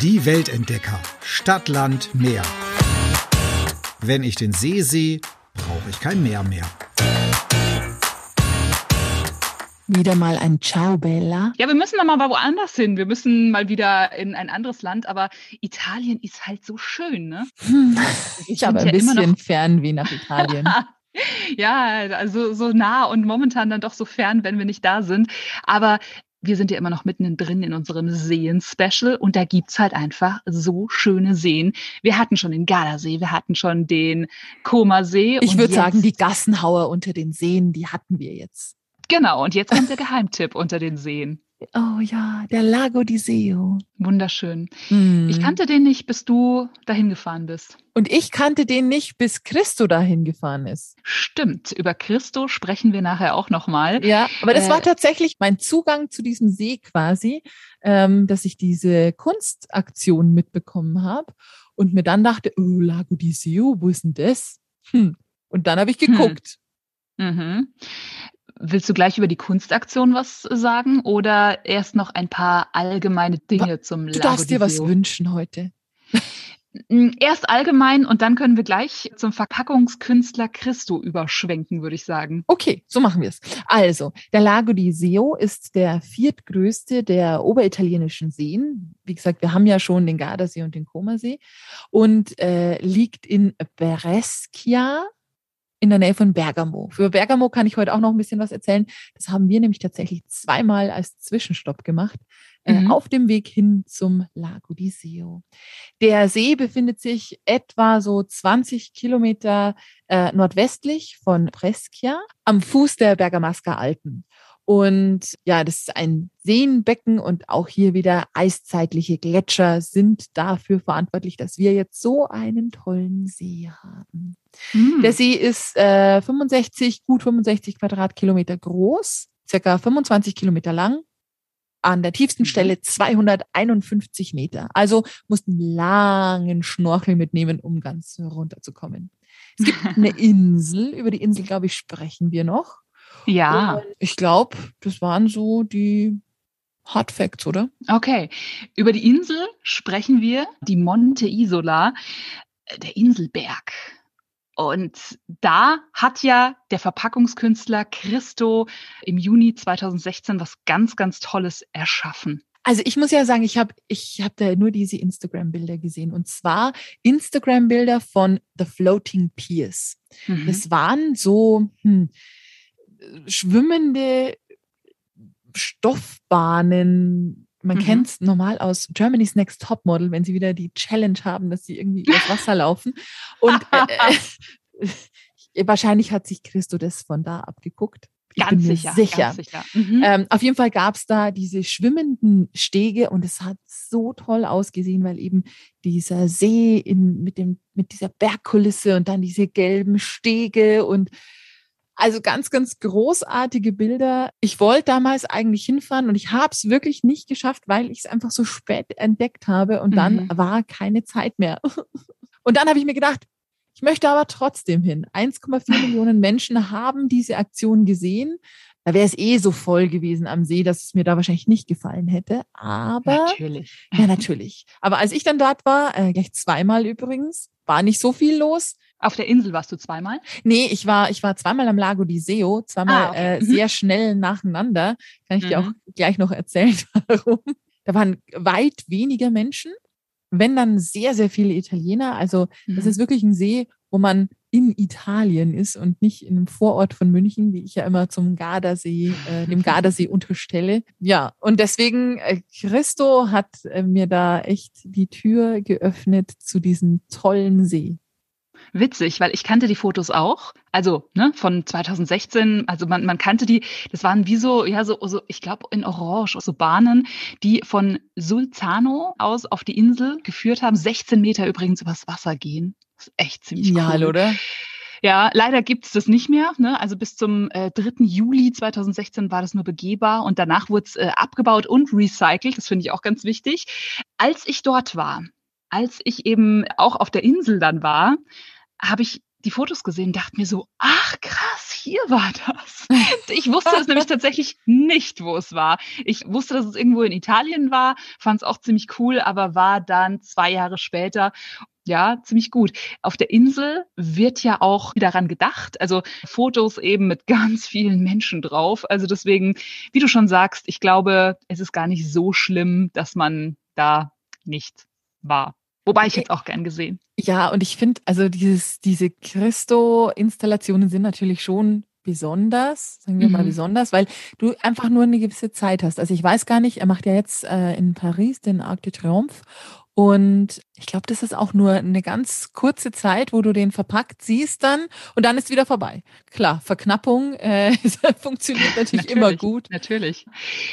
Die Weltentdecker. Stadt, Land, Meer. Wenn ich den See sehe, brauche ich kein Meer mehr. Wieder mal ein Ciao, Bella. Ja, wir müssen dann mal woanders hin. Wir müssen mal wieder in ein anderes Land. Aber Italien ist halt so schön, ne? Hm, ich habe ein ja bisschen Fernweh nach Italien. ja, also so nah und momentan dann doch so fern, wenn wir nicht da sind. Aber wir sind ja immer noch mittendrin in unserem Seen-Special und da gibt's halt einfach so schöne Seen. Wir hatten schon den Gardasee, wir hatten schon den Koma-See. Ich würde sagen, die Gassenhauer unter den Seen, die hatten wir jetzt. Genau, und jetzt kommt der Geheimtipp unter den Seen. Oh ja, der Lago di Seo. Wunderschön. Mm. Ich kannte den nicht, bis du dahin gefahren bist. Und ich kannte den nicht, bis Christo dahin gefahren ist. Stimmt, über Christo sprechen wir nachher auch nochmal. Ja, aber das äh, war tatsächlich mein Zugang zu diesem See quasi, ähm, dass ich diese Kunstaktion mitbekommen habe und mir dann dachte, oh, Lago di Seo, wo ist denn das? Hm. Und dann habe ich hm. geguckt. Hm. Mhm. Willst du gleich über die Kunstaktion was sagen oder erst noch ein paar allgemeine Dinge zum Lago Du darfst dir was wünschen heute. Erst allgemein und dann können wir gleich zum Verpackungskünstler Christo überschwenken, würde ich sagen. Okay, so machen wir es. Also, der Lago di Seo ist der viertgrößte der oberitalienischen Seen. Wie gesagt, wir haben ja schon den Gardasee und den Comersee und äh, liegt in Brescia in der Nähe von Bergamo. Für Bergamo kann ich heute auch noch ein bisschen was erzählen. Das haben wir nämlich tatsächlich zweimal als Zwischenstopp gemacht, äh, mhm. äh, auf dem Weg hin zum Lago di Seo. Der See befindet sich etwa so 20 Kilometer äh, nordwestlich von Brescia am Fuß der Bergamasca Alpen. Und ja, das ist ein Seenbecken und auch hier wieder eiszeitliche Gletscher sind dafür verantwortlich, dass wir jetzt so einen tollen See haben. Mhm. Der See ist äh, 65, gut 65 Quadratkilometer groß, circa 25 Kilometer lang, an der tiefsten mhm. Stelle 251 Meter. Also mussten langen Schnorchel mitnehmen, um ganz runterzukommen. Es gibt eine Insel, über die Insel, glaube ich, sprechen wir noch. Ja. Und ich glaube, das waren so die Hard Facts, oder? Okay. Über die Insel sprechen wir, die Monte Isola, äh, der Inselberg. Und da hat ja der Verpackungskünstler Christo im Juni 2016 was ganz, ganz Tolles erschaffen. Also ich muss ja sagen, ich habe ich hab da nur diese Instagram-Bilder gesehen. Und zwar Instagram-Bilder von The Floating Piers. Mhm. Das waren so, hm, schwimmende Stoffbahnen. Man mhm. kennt es normal aus Germany's Next Top Model, wenn sie wieder die Challenge haben, dass sie irgendwie übers Wasser laufen. Und äh, äh, wahrscheinlich hat sich Christo das von da abgeguckt. Ich ganz sicher. sicher. Ganz sicher. Mhm. Ähm, auf jeden Fall gab es da diese schwimmenden Stege und es hat so toll ausgesehen, weil eben dieser See in, mit, dem, mit dieser Bergkulisse und dann diese gelben Stege und also ganz, ganz großartige Bilder. Ich wollte damals eigentlich hinfahren und ich habe es wirklich nicht geschafft, weil ich es einfach so spät entdeckt habe und dann mhm. war keine Zeit mehr. Und dann habe ich mir gedacht, ich möchte aber trotzdem hin. 1,4 Millionen Menschen haben diese Aktion gesehen. Da wäre es eh so voll gewesen am See, dass es mir da wahrscheinlich nicht gefallen hätte. Aber natürlich. Ja, natürlich. Aber als ich dann dort war, äh, gleich zweimal übrigens, war nicht so viel los. Auf der Insel warst du zweimal? Nee, ich war, ich war zweimal am Lago di Seo, zweimal ah, okay. äh, mhm. sehr schnell nacheinander. Kann ich mhm. dir auch gleich noch erzählen, warum. Da waren weit weniger Menschen, wenn dann sehr, sehr viele Italiener. Also mhm. das ist wirklich ein See, wo man in Italien ist und nicht in einem Vorort von München, wie ich ja immer zum Gardasee, äh, dem Gardasee unterstelle. Ja, und deswegen, äh, Christo hat äh, mir da echt die Tür geöffnet zu diesem tollen See witzig, weil ich kannte die Fotos auch, also ne, von 2016, also man, man kannte die, das waren wie so, ja, so, so ich glaube in Orange, so Bahnen, die von Sulzano aus auf die Insel geführt haben, 16 Meter übrigens übers Wasser gehen. Das ist echt ziemlich cool. oder? Ja, leider gibt es das nicht mehr. Ne? Also bis zum äh, 3. Juli 2016 war das nur begehbar und danach wurde es äh, abgebaut und recycelt. Das finde ich auch ganz wichtig. Als ich dort war, als ich eben auch auf der Insel dann war, habe ich die Fotos gesehen, dachte mir so, ach krass, hier war das. Ich wusste es nämlich tatsächlich nicht, wo es war. Ich wusste, dass es irgendwo in Italien war, fand es auch ziemlich cool, aber war dann zwei Jahre später ja, ziemlich gut. Auf der Insel wird ja auch daran gedacht, also Fotos eben mit ganz vielen Menschen drauf. Also deswegen, wie du schon sagst, ich glaube, es ist gar nicht so schlimm, dass man da nicht war. Wobei ich jetzt auch gern gesehen. Ja, und ich finde, also dieses, diese Christo-Installationen sind natürlich schon besonders, sagen wir mhm. mal besonders, weil du einfach nur eine gewisse Zeit hast. Also ich weiß gar nicht, er macht ja jetzt äh, in Paris den Arc de Triomphe und ich glaube, das ist auch nur eine ganz kurze Zeit, wo du den verpackt siehst dann und dann ist wieder vorbei. Klar, Verknappung äh, funktioniert natürlich, natürlich, immer gut. Natürlich.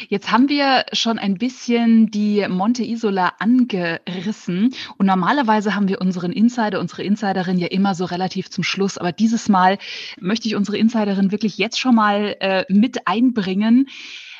Jetzt haben wir schon ein bisschen die Monte Isola angerissen und normalerweise haben wir unseren Insider, unsere Insiderin ja immer so relativ zum Schluss, aber dieses Mal möchte ich unsere Insiderin wirklich jetzt schon mal äh, mit einbringen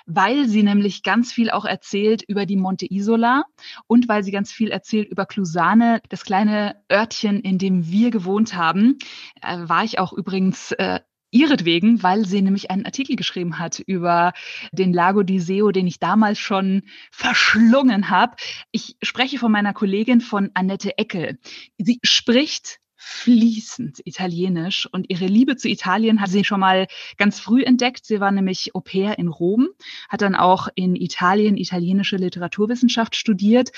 weil sie nämlich ganz viel auch erzählt über die Monte Isola und weil sie ganz viel erzählt über Clusane, das kleine Örtchen, in dem wir gewohnt haben. Äh, war ich auch übrigens äh, ihretwegen, weil sie nämlich einen Artikel geschrieben hat über den Lago di Seo, den ich damals schon verschlungen habe. Ich spreche von meiner Kollegin von Annette Eckel. Sie spricht fließend Italienisch und ihre Liebe zu Italien hat sie schon mal ganz früh entdeckt. Sie war nämlich Au pair in Rom, hat dann auch in Italien italienische Literaturwissenschaft studiert,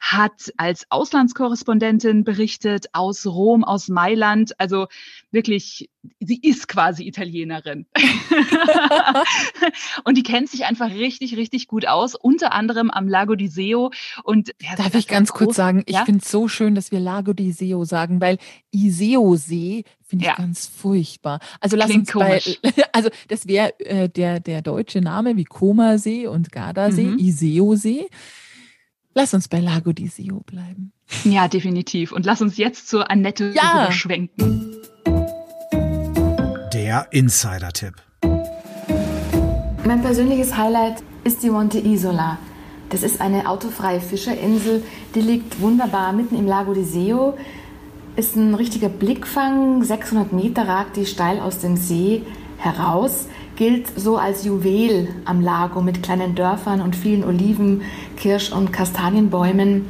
hat als Auslandskorrespondentin berichtet aus Rom, aus Mailand, also wirklich sie ist quasi Italienerin. und die kennt sich einfach richtig, richtig gut aus, unter anderem am Lago di Seo. Und ja, Darf ich ganz kurz sagen, ich ja? finde es so schön, dass wir Lago di Seo sagen, weil Iseo-See finde ich ja. ganz furchtbar. Also lass Klingt uns bei, also das wäre äh, der, der deutsche Name wie Koma-See und Gardasee, mhm. Iseo-See. Lass uns bei Lago di Seo bleiben. Ja, definitiv. Und lass uns jetzt zur Annette ja. schwenken. Der Insider-Tipp. Mein persönliches Highlight ist die Monte Isola. Das ist eine autofreie Fischerinsel, die liegt wunderbar mitten im Lago di Seo. Ist ein richtiger Blickfang, 600 Meter ragt die steil aus dem See heraus, gilt so als Juwel am Lago mit kleinen Dörfern und vielen Oliven, Kirsch- und Kastanienbäumen.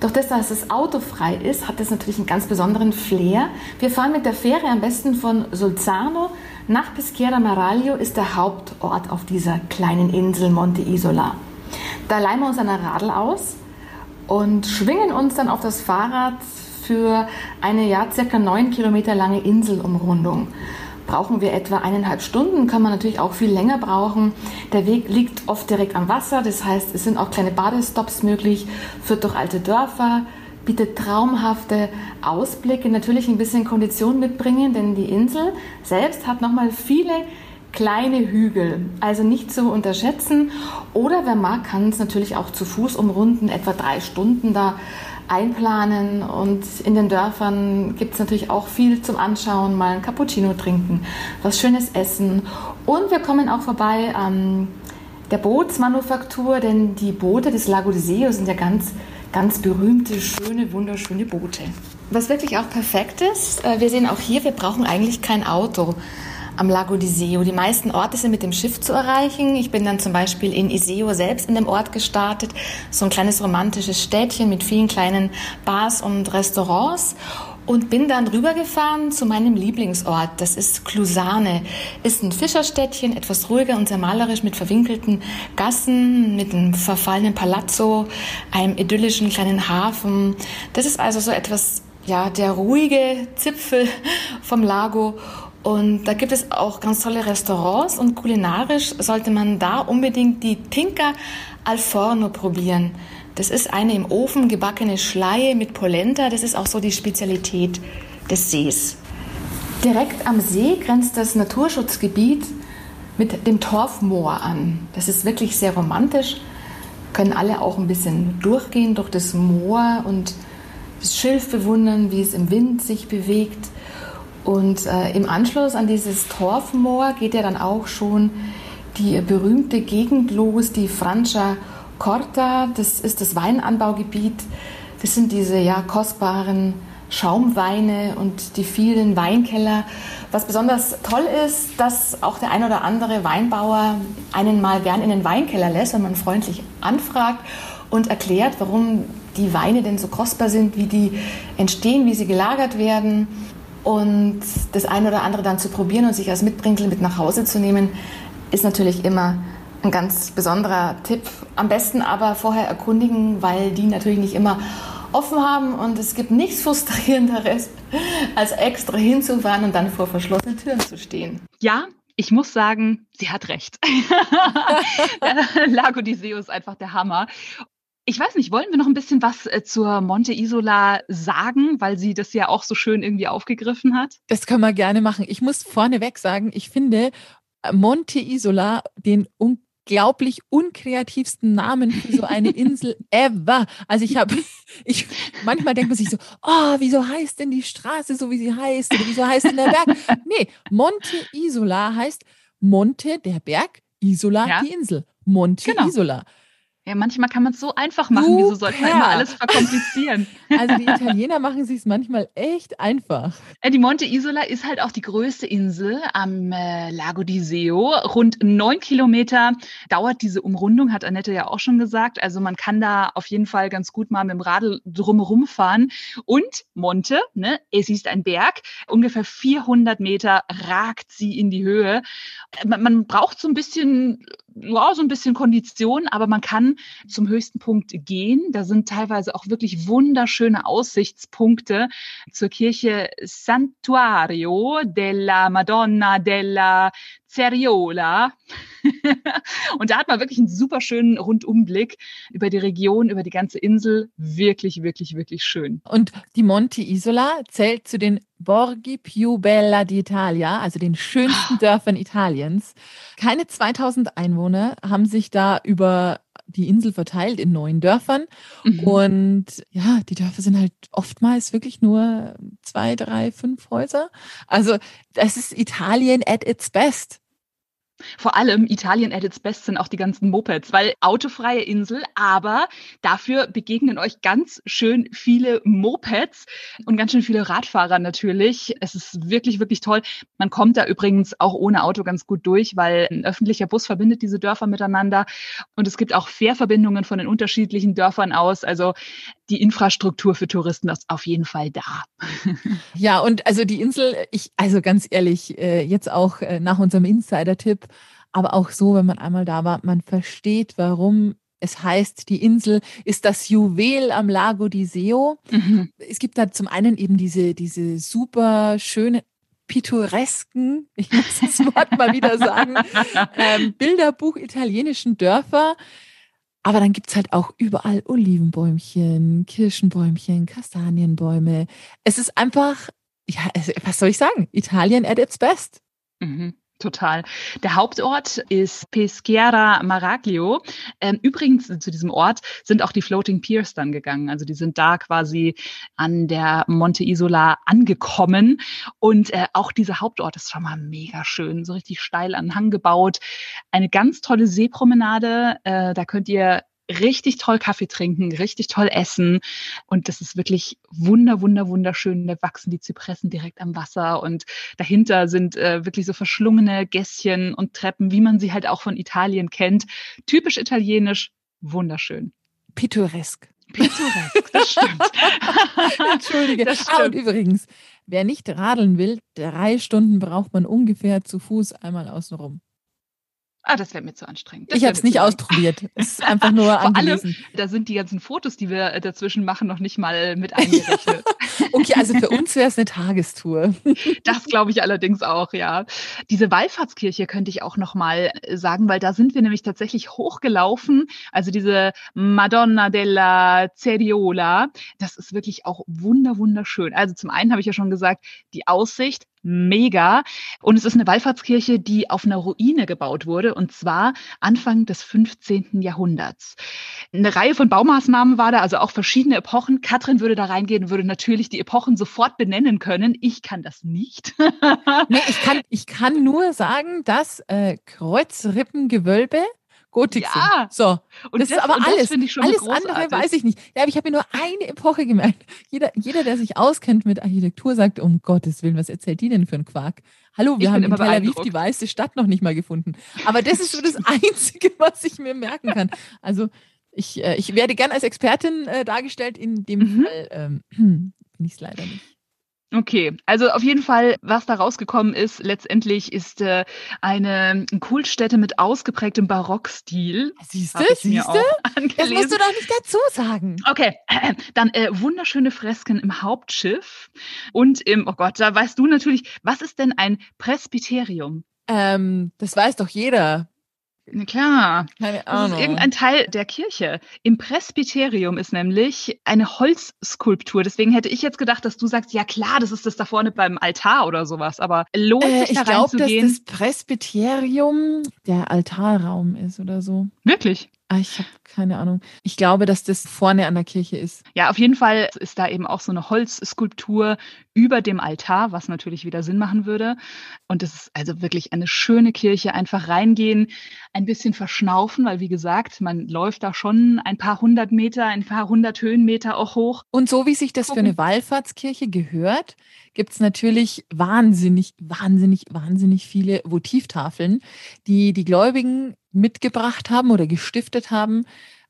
Doch das, dass es autofrei ist, hat das natürlich einen ganz besonderen Flair. Wir fahren mit der Fähre am besten von Solzano nach Peschiera Maraglio ist der Hauptort auf dieser kleinen Insel Monte Isola. Da leihen wir uns eine Radl aus und schwingen uns dann auf das Fahrrad für eine ja circa neun Kilometer lange Inselumrundung brauchen wir etwa eineinhalb Stunden, kann man natürlich auch viel länger brauchen. Der Weg liegt oft direkt am Wasser, das heißt, es sind auch kleine Badestops möglich, führt durch alte Dörfer, bietet traumhafte Ausblicke, natürlich ein bisschen Kondition mitbringen, denn die Insel selbst hat nochmal viele kleine Hügel, also nicht zu unterschätzen. Oder wer mag, kann es natürlich auch zu Fuß umrunden, etwa drei Stunden da einplanen. Und in den Dörfern gibt es natürlich auch viel zum Anschauen, mal ein Cappuccino trinken, was Schönes essen. Und wir kommen auch vorbei an der Bootsmanufaktur, denn die Boote des Lago di Seo sind ja ganz, ganz berühmte, schöne, wunderschöne Boote. Was wirklich auch perfekt ist, äh, wir sehen auch hier, wir brauchen eigentlich kein Auto am Lago di Seo. Die meisten Orte sind mit dem Schiff zu erreichen. Ich bin dann zum Beispiel in Iseo selbst in dem Ort gestartet. So ein kleines romantisches Städtchen mit vielen kleinen Bars und Restaurants und bin dann rübergefahren zu meinem Lieblingsort. Das ist Clusane. Ist ein Fischerstädtchen, etwas ruhiger und sehr malerisch mit verwinkelten Gassen, mit einem verfallenen Palazzo, einem idyllischen kleinen Hafen. Das ist also so etwas, ja, der ruhige Zipfel vom Lago und da gibt es auch ganz tolle Restaurants und kulinarisch sollte man da unbedingt die Tinka al Forno probieren. Das ist eine im Ofen gebackene Schleie mit Polenta. Das ist auch so die Spezialität des Sees. Direkt am See grenzt das Naturschutzgebiet mit dem Torfmoor an. Das ist wirklich sehr romantisch. Können alle auch ein bisschen durchgehen durch das Moor und das Schilf bewundern, wie es im Wind sich bewegt. Und äh, im Anschluss an dieses Torfmoor geht ja dann auch schon die berühmte Gegend los, die Francia Corta. Das ist das Weinanbaugebiet. Das sind diese ja kostbaren Schaumweine und die vielen Weinkeller. Was besonders toll ist, dass auch der ein oder andere Weinbauer einen mal gern in den Weinkeller lässt, wenn man freundlich anfragt und erklärt, warum die Weine denn so kostbar sind, wie die entstehen, wie sie gelagert werden. Und das eine oder andere dann zu probieren und sich als Mitbringsel mit nach Hause zu nehmen, ist natürlich immer ein ganz besonderer Tipp. Am besten aber vorher erkundigen, weil die natürlich nicht immer offen haben und es gibt nichts frustrierenderes, als extra hinzufahren und dann vor verschlossenen Türen zu stehen. Ja, ich muss sagen, sie hat recht. Lago di Seo ist einfach der Hammer. Ich weiß nicht, wollen wir noch ein bisschen was äh, zur Monte Isola sagen, weil sie das ja auch so schön irgendwie aufgegriffen hat? Das können wir gerne machen. Ich muss vorneweg sagen, ich finde Monte Isola den unglaublich unkreativsten Namen für so eine Insel ever. Also ich habe, ich manchmal denkt man sich so, oh, wieso heißt denn die Straße so, wie sie heißt? Oder wieso heißt denn der Berg? Nee, Monte Isola heißt Monte, der Berg, Isola, ja. die Insel. Monte genau. Isola. Ja, manchmal kann man es so einfach machen. Super. Wieso sollte man immer alles verkomplizieren? Also die Italiener machen es sich manchmal echt einfach. Die Monte Isola ist halt auch die größte Insel am äh, Lago di Seo. Rund neun Kilometer dauert diese Umrundung, hat Annette ja auch schon gesagt. Also man kann da auf jeden Fall ganz gut mal mit dem Radl drumherum fahren. Und Monte, ne, es ist ein Berg, ungefähr 400 Meter ragt sie in die Höhe. Man, man braucht so ein bisschen ja, so ein bisschen Kondition, aber man kann zum höchsten Punkt gehen. Da sind teilweise auch wirklich wunderschöne Aussichtspunkte zur Kirche Santuario della Madonna della Ceriola. und da hat man wirklich einen super schönen Rundumblick über die Region, über die ganze Insel. Wirklich, wirklich, wirklich schön. Und die Monte Isola zählt zu den Borghi più bella d'Italia, also den schönsten. Dörfern Italiens. Keine 2000 Einwohner haben sich da über die Insel verteilt in neun Dörfern. Mhm. Und ja, die Dörfer sind halt oftmals wirklich nur zwei, drei, fünf Häuser. Also das ist Italien at its best. Vor allem Italien at its best sind auch die ganzen Mopeds, weil autofreie Insel, aber dafür begegnen euch ganz schön viele Mopeds und ganz schön viele Radfahrer natürlich. Es ist wirklich, wirklich toll. Man kommt da übrigens auch ohne Auto ganz gut durch, weil ein öffentlicher Bus verbindet diese Dörfer miteinander und es gibt auch Fährverbindungen von den unterschiedlichen Dörfern aus. Also die Infrastruktur für Touristen ist auf jeden Fall da. Ja, und also die Insel, ich, also ganz ehrlich, äh, jetzt auch äh, nach unserem Insider-Tipp, aber auch so, wenn man einmal da war, man versteht, warum es heißt, die Insel ist das Juwel am Lago di Seo. Mhm. Es gibt da zum einen eben diese, diese super schöne pittoresken, ich muss das Wort mal wieder sagen, ähm, Bilderbuch italienischen Dörfer, aber dann gibt es halt auch überall Olivenbäumchen, Kirschenbäumchen, Kastanienbäume. Es ist einfach, ja, was soll ich sagen? Italien at its best. Mhm. Total. Der Hauptort ist Peschiera Maraglio. Ähm, übrigens zu diesem Ort sind auch die Floating Piers dann gegangen. Also die sind da quasi an der Monte Isola angekommen. Und äh, auch dieser Hauptort ist schon mal mega schön, so richtig steil an Hang gebaut. Eine ganz tolle Seepromenade. Äh, da könnt ihr richtig toll Kaffee trinken, richtig toll essen. Und das ist wirklich wunder, wunder, wunderschön. Da wachsen die Zypressen direkt am Wasser und dahinter sind äh, wirklich so verschlungene Gässchen und Treppen, wie man sie halt auch von Italien kennt. Typisch italienisch, wunderschön. Pittoresk. Pittoresk, das stimmt. Entschuldige. Das stimmt. Ah, und übrigens, wer nicht radeln will, drei Stunden braucht man ungefähr zu Fuß einmal außenrum. Ah, das wäre mir zu anstrengend. Das ich habe es nicht ausprobiert. Es ist einfach nur Vor allem, da sind die ganzen Fotos, die wir äh, dazwischen machen, noch nicht mal mit eingerechnet. okay, also für uns wäre es eine Tagestour. das glaube ich allerdings auch, ja. Diese Wallfahrtskirche könnte ich auch noch mal äh, sagen, weil da sind wir nämlich tatsächlich hochgelaufen. Also diese Madonna della Ceriola, das ist wirklich auch wunder wunderschön. Also zum einen habe ich ja schon gesagt, die Aussicht mega. Und es ist eine Wallfahrtskirche, die auf einer Ruine gebaut wurde, und zwar Anfang des 15. Jahrhunderts. Eine Reihe von Baumaßnahmen war da, also auch verschiedene Epochen. Katrin würde da reingehen, würde natürlich die Epochen sofort benennen können. Ich kann das nicht. nee, ich kann, ich kann nur sagen, dass äh, Kreuzrippengewölbe Gotik Ja. sind. So, Und das, ist aber alles. finde ich schon alles großartig. andere weiß ich nicht. Ja, aber ich habe mir nur eine Epoche gemerkt. Jeder, jeder, der sich auskennt mit Architektur, sagt, um Gottes Willen, was erzählt die denn für ein Quark? Hallo, wir Ich haben in Tel Aviv die weiße Stadt noch nicht mal gefunden. Aber das ist so das Einzige, was ich mir merken kann. Also ich, äh, ich werde gern als Expertin äh, dargestellt. In dem Mhm. Fall ähm, bin ich es leider nicht. Okay, also auf jeden Fall, was da rausgekommen ist, letztendlich ist äh, eine Kultstätte mit ausgeprägtem Barockstil. Siehst du, siehst du? Das musst du doch nicht dazu sagen. Okay, dann äh, wunderschöne Fresken im Hauptschiff und im, oh Gott, da weißt du natürlich, was ist denn ein Presbyterium? Ähm, das weiß doch jeder. Na klar, Keine das Ahnung. ist irgendein Teil der Kirche. Im Presbyterium ist nämlich eine Holzskulptur. Deswegen hätte ich jetzt gedacht, dass du sagst, ja klar, das ist das da vorne beim Altar oder sowas. Aber lohnt Äh, sich ich da glaube, dass das Presbyterium der Altarraum ist oder so. Wirklich? Ah, ich habe keine Ahnung. Ich glaube, dass das vorne an der Kirche ist. Ja, auf jeden Fall ist da eben auch so eine Holzskulptur über dem Altar, was natürlich wieder Sinn machen würde. Und es ist also wirklich eine schöne Kirche. Einfach reingehen, ein bisschen verschnaufen, weil wie gesagt, man läuft da schon ein paar hundert Meter, ein paar hundert Höhenmeter auch hoch. Und so wie sich das für eine Wallfahrtskirche gehört, gibt es natürlich wahnsinnig, wahnsinnig, wahnsinnig viele Votivtafeln, die die Gläubigen mitgebracht haben oder gestiftet haben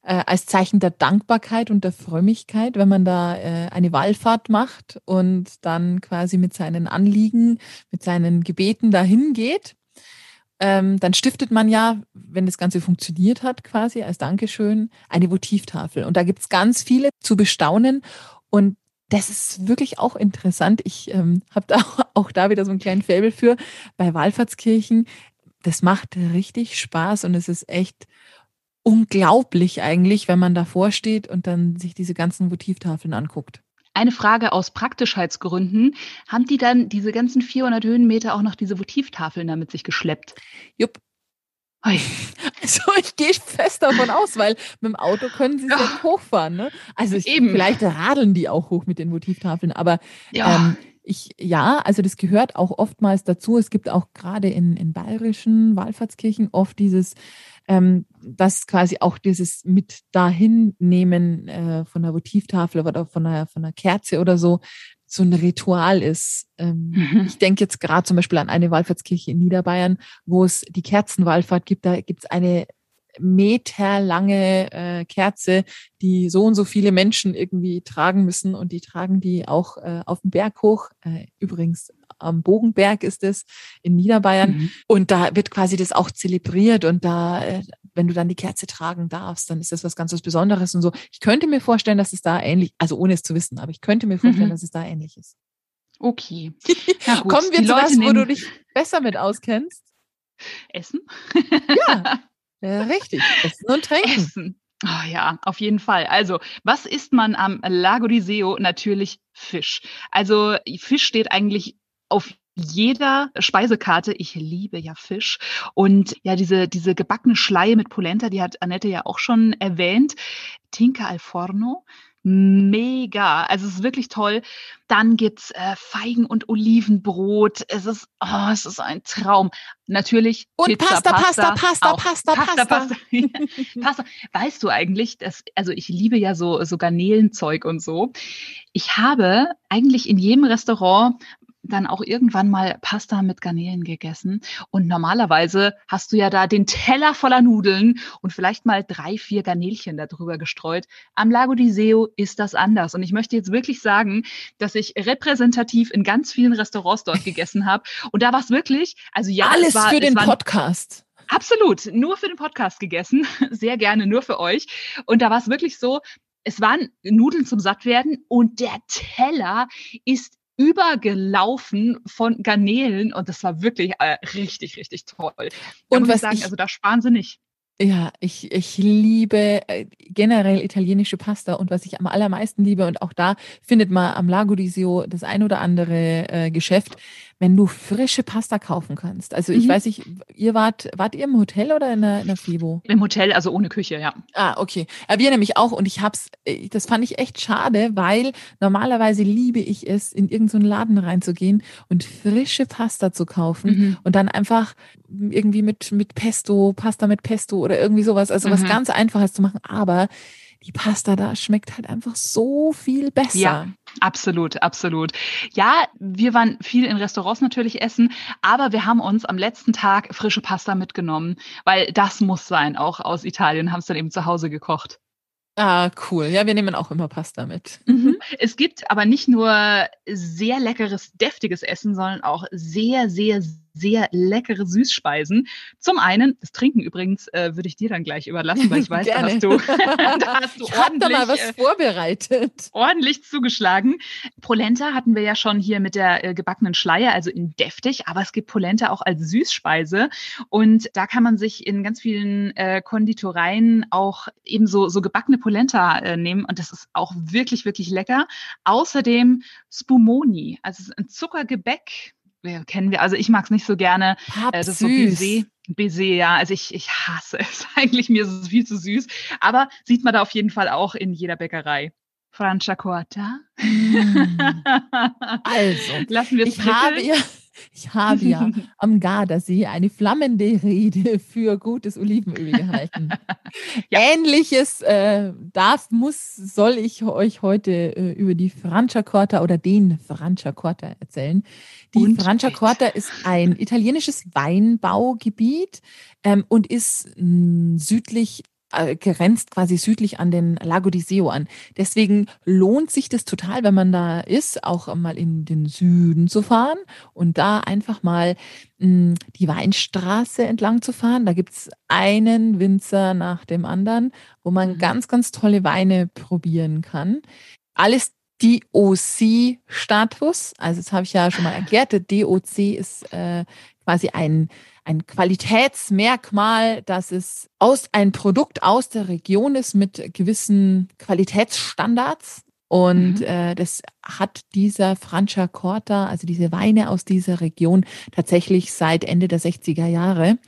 äh, als Zeichen der Dankbarkeit und der Frömmigkeit, wenn man da äh, eine Wallfahrt macht und dann quasi mit seinen Anliegen, mit seinen Gebeten dahin geht. Ähm, dann stiftet man ja, wenn das Ganze funktioniert hat, quasi als Dankeschön, eine Votivtafel. Und da gibt's ganz viele zu bestaunen. Und das ist wirklich auch interessant. Ich ähm, habe da auch da wieder so einen kleinen Faible für bei Wallfahrtskirchen. Das macht richtig Spaß und es ist echt unglaublich eigentlich, wenn man davor steht und dann sich diese ganzen Votivtafeln anguckt. Eine Frage aus Praktischheitsgründen. Haben die dann diese ganzen 400 Höhenmeter auch noch diese Votivtafeln da mit sich geschleppt? Jupp. Ui. Also ich gehe fest davon aus, weil mit dem Auto können sie Ja. nicht hochfahren. Ne? Also ich, Eben. vielleicht radeln die auch hoch mit den Votivtafeln, aber Ja. Ähm, ich, ja, also das gehört auch oftmals dazu. Es gibt auch gerade in, in bayerischen Wallfahrtskirchen oft dieses, ähm, dass quasi auch dieses mit dahin nehmen äh, von der Votivtafel oder von einer, von einer Kerze oder so, so ein Ritual ist. Ähm, Mhm. ich denke jetzt gerade zum Beispiel an eine Wallfahrtskirche in Niederbayern, wo es die Kerzenwallfahrt gibt. Da gibt es eine meterlange äh, Kerze, die so und so viele Menschen irgendwie tragen müssen und die tragen die auch äh, auf den Berg hoch. Äh, übrigens am Bogenberg ist es in Niederbayern Mhm. und da wird quasi das auch zelebriert und da, äh, wenn du dann die Kerze tragen darfst, dann ist das was ganz was Besonderes und so. Ich könnte mir vorstellen, dass es da ähnlich, also ohne es zu wissen, aber ich könnte mir vorstellen, Mhm. dass es da ähnlich ist. Okay. Kommen wir die zu Leute was, wo du dich besser mit auskennst? Essen. Ja, ja richtig. Essen und Trinken. Essen. Oh ja, auf jeden Fall. Also, was isst man am Lago di Seo? Natürlich Fisch. Also, Fisch steht eigentlich auf jeder Speisekarte. Ich liebe ja Fisch. Und ja, diese, diese gebackene Schleie mit Polenta, die hat Annette ja auch schon erwähnt. Tinka al forno. Mega. Also es ist wirklich toll. Dann gibt's äh, Feigen- und Olivenbrot. Es ist, oh, es ist ein Traum. Natürlich Und Pizza, Pasta, Pasta, Pasta, auch. Pasta, Pasta. Pasta. Pasta. Weißt du eigentlich, dass, also ich liebe ja so, so Garnelenzeug und so. Ich habe eigentlich in jedem Restaurant dann auch irgendwann mal Pasta mit Garnelen gegessen. Und normalerweise hast du ja da den Teller voller Nudeln und vielleicht mal drei, vier Garnelchen darüber gestreut. Am Lago di Seo ist das anders. Und ich möchte jetzt wirklich sagen, dass ich repräsentativ in ganz vielen Restaurants dort gegessen habe. Und da war es wirklich, also ja, Alles es war, für den waren- Podcast. Absolut, nur für den Podcast gegessen, sehr gerne nur für euch. Und da war es wirklich so, es waren Nudeln zum Sattwerden und der Teller ist übergelaufen von Garnelen und das war wirklich äh, richtig, richtig toll. Da Und muss ich was sagen, ich- also da sparen sie nicht. Ja, ich, ich liebe äh, generell italienische Pasta und was ich am allermeisten liebe und auch da findet man am Lago di Sio das ein oder andere äh, Geschäft wenn du frische Pasta kaufen kannst. Also ich Mhm. weiß nicht, ihr wart, wart ihr im Hotel oder in der, in der Fibo? Im Hotel, also ohne Küche, ja. Ah, okay. Ja, wir nämlich auch und ich hab's, das fand ich echt schade, weil normalerweise liebe ich es, in irgendeinen so Laden reinzugehen und frische Pasta zu kaufen Mhm. und dann einfach irgendwie mit, mit Pesto, Pasta mit Pesto oder irgendwie sowas, also was Mhm. ganz Einfaches zu machen. Aber die Pasta da schmeckt halt einfach so viel besser. Ja. Absolut, absolut. Ja, wir waren viel in Restaurants natürlich essen, aber wir haben uns am letzten Tag frische Pasta mitgenommen, weil das muss sein, auch aus Italien, haben es dann eben zu Hause gekocht. Ah, cool. Ja, wir nehmen auch immer Pasta mit. Es gibt aber nicht nur sehr leckeres, deftiges Essen, sondern auch sehr, sehr, sehr leckere Süßspeisen. Zum einen, das Trinken übrigens äh, würde ich dir dann gleich überlassen, weil ich weiß, da hast du, da hast du Ich hab da mal ordentlich, was äh, vorbereitet. ordentlich zugeschlagen. Polenta hatten wir ja schon hier mit der äh, gebackenen Schleier, also in deftig, aber es gibt Polenta auch als Süßspeise und da kann man sich in ganz vielen äh, Konditoreien auch eben so, so gebackene Polenta äh, nehmen und das ist auch wirklich, wirklich lecker. Außerdem Spumoni, also ein Zuckergebäck, ja, kennen wir, also ich mag es nicht so gerne, äh, das ist so Baiser. Baiser, ja. Also ich, ich hasse es eigentlich. Mir ist es viel zu süß. Aber sieht man da auf jeden Fall auch in jeder Bäckerei. Franciacorta. Mm. Also, Lassen wir es ich habe ja, ich habe ja am Gardasee eine flammende Rede für gutes Olivenöl gehalten. Ja. Ähnliches äh, darf, muss, soll ich euch heute äh, über die Franciacorta oder den Franciacorta erzählen. Die Und Franciacorta ist ein italienisches Weinbaugebiet ähm, und ist mh, südlich äh, grenzt quasi südlich an den Lago di Seo an. Deswegen lohnt sich das total, wenn man da ist, auch mal in den Süden zu fahren und da einfach mal mh, die Weinstraße entlang zu fahren. Da gibt's einen Winzer nach dem anderen, wo man Mhm. ganz, ganz tolle Weine probieren kann. Alles DOC-Status, also das habe ich ja schon mal erklärt, der DOC ist äh, quasi ein, ein Qualitätsmerkmal, dass es aus ein Produkt aus der Region ist mit gewissen Qualitätsstandards. Und Mhm. äh, das hat dieser Franciacorta, also diese Weine aus dieser Region, tatsächlich seit Ende der 60er Jahre.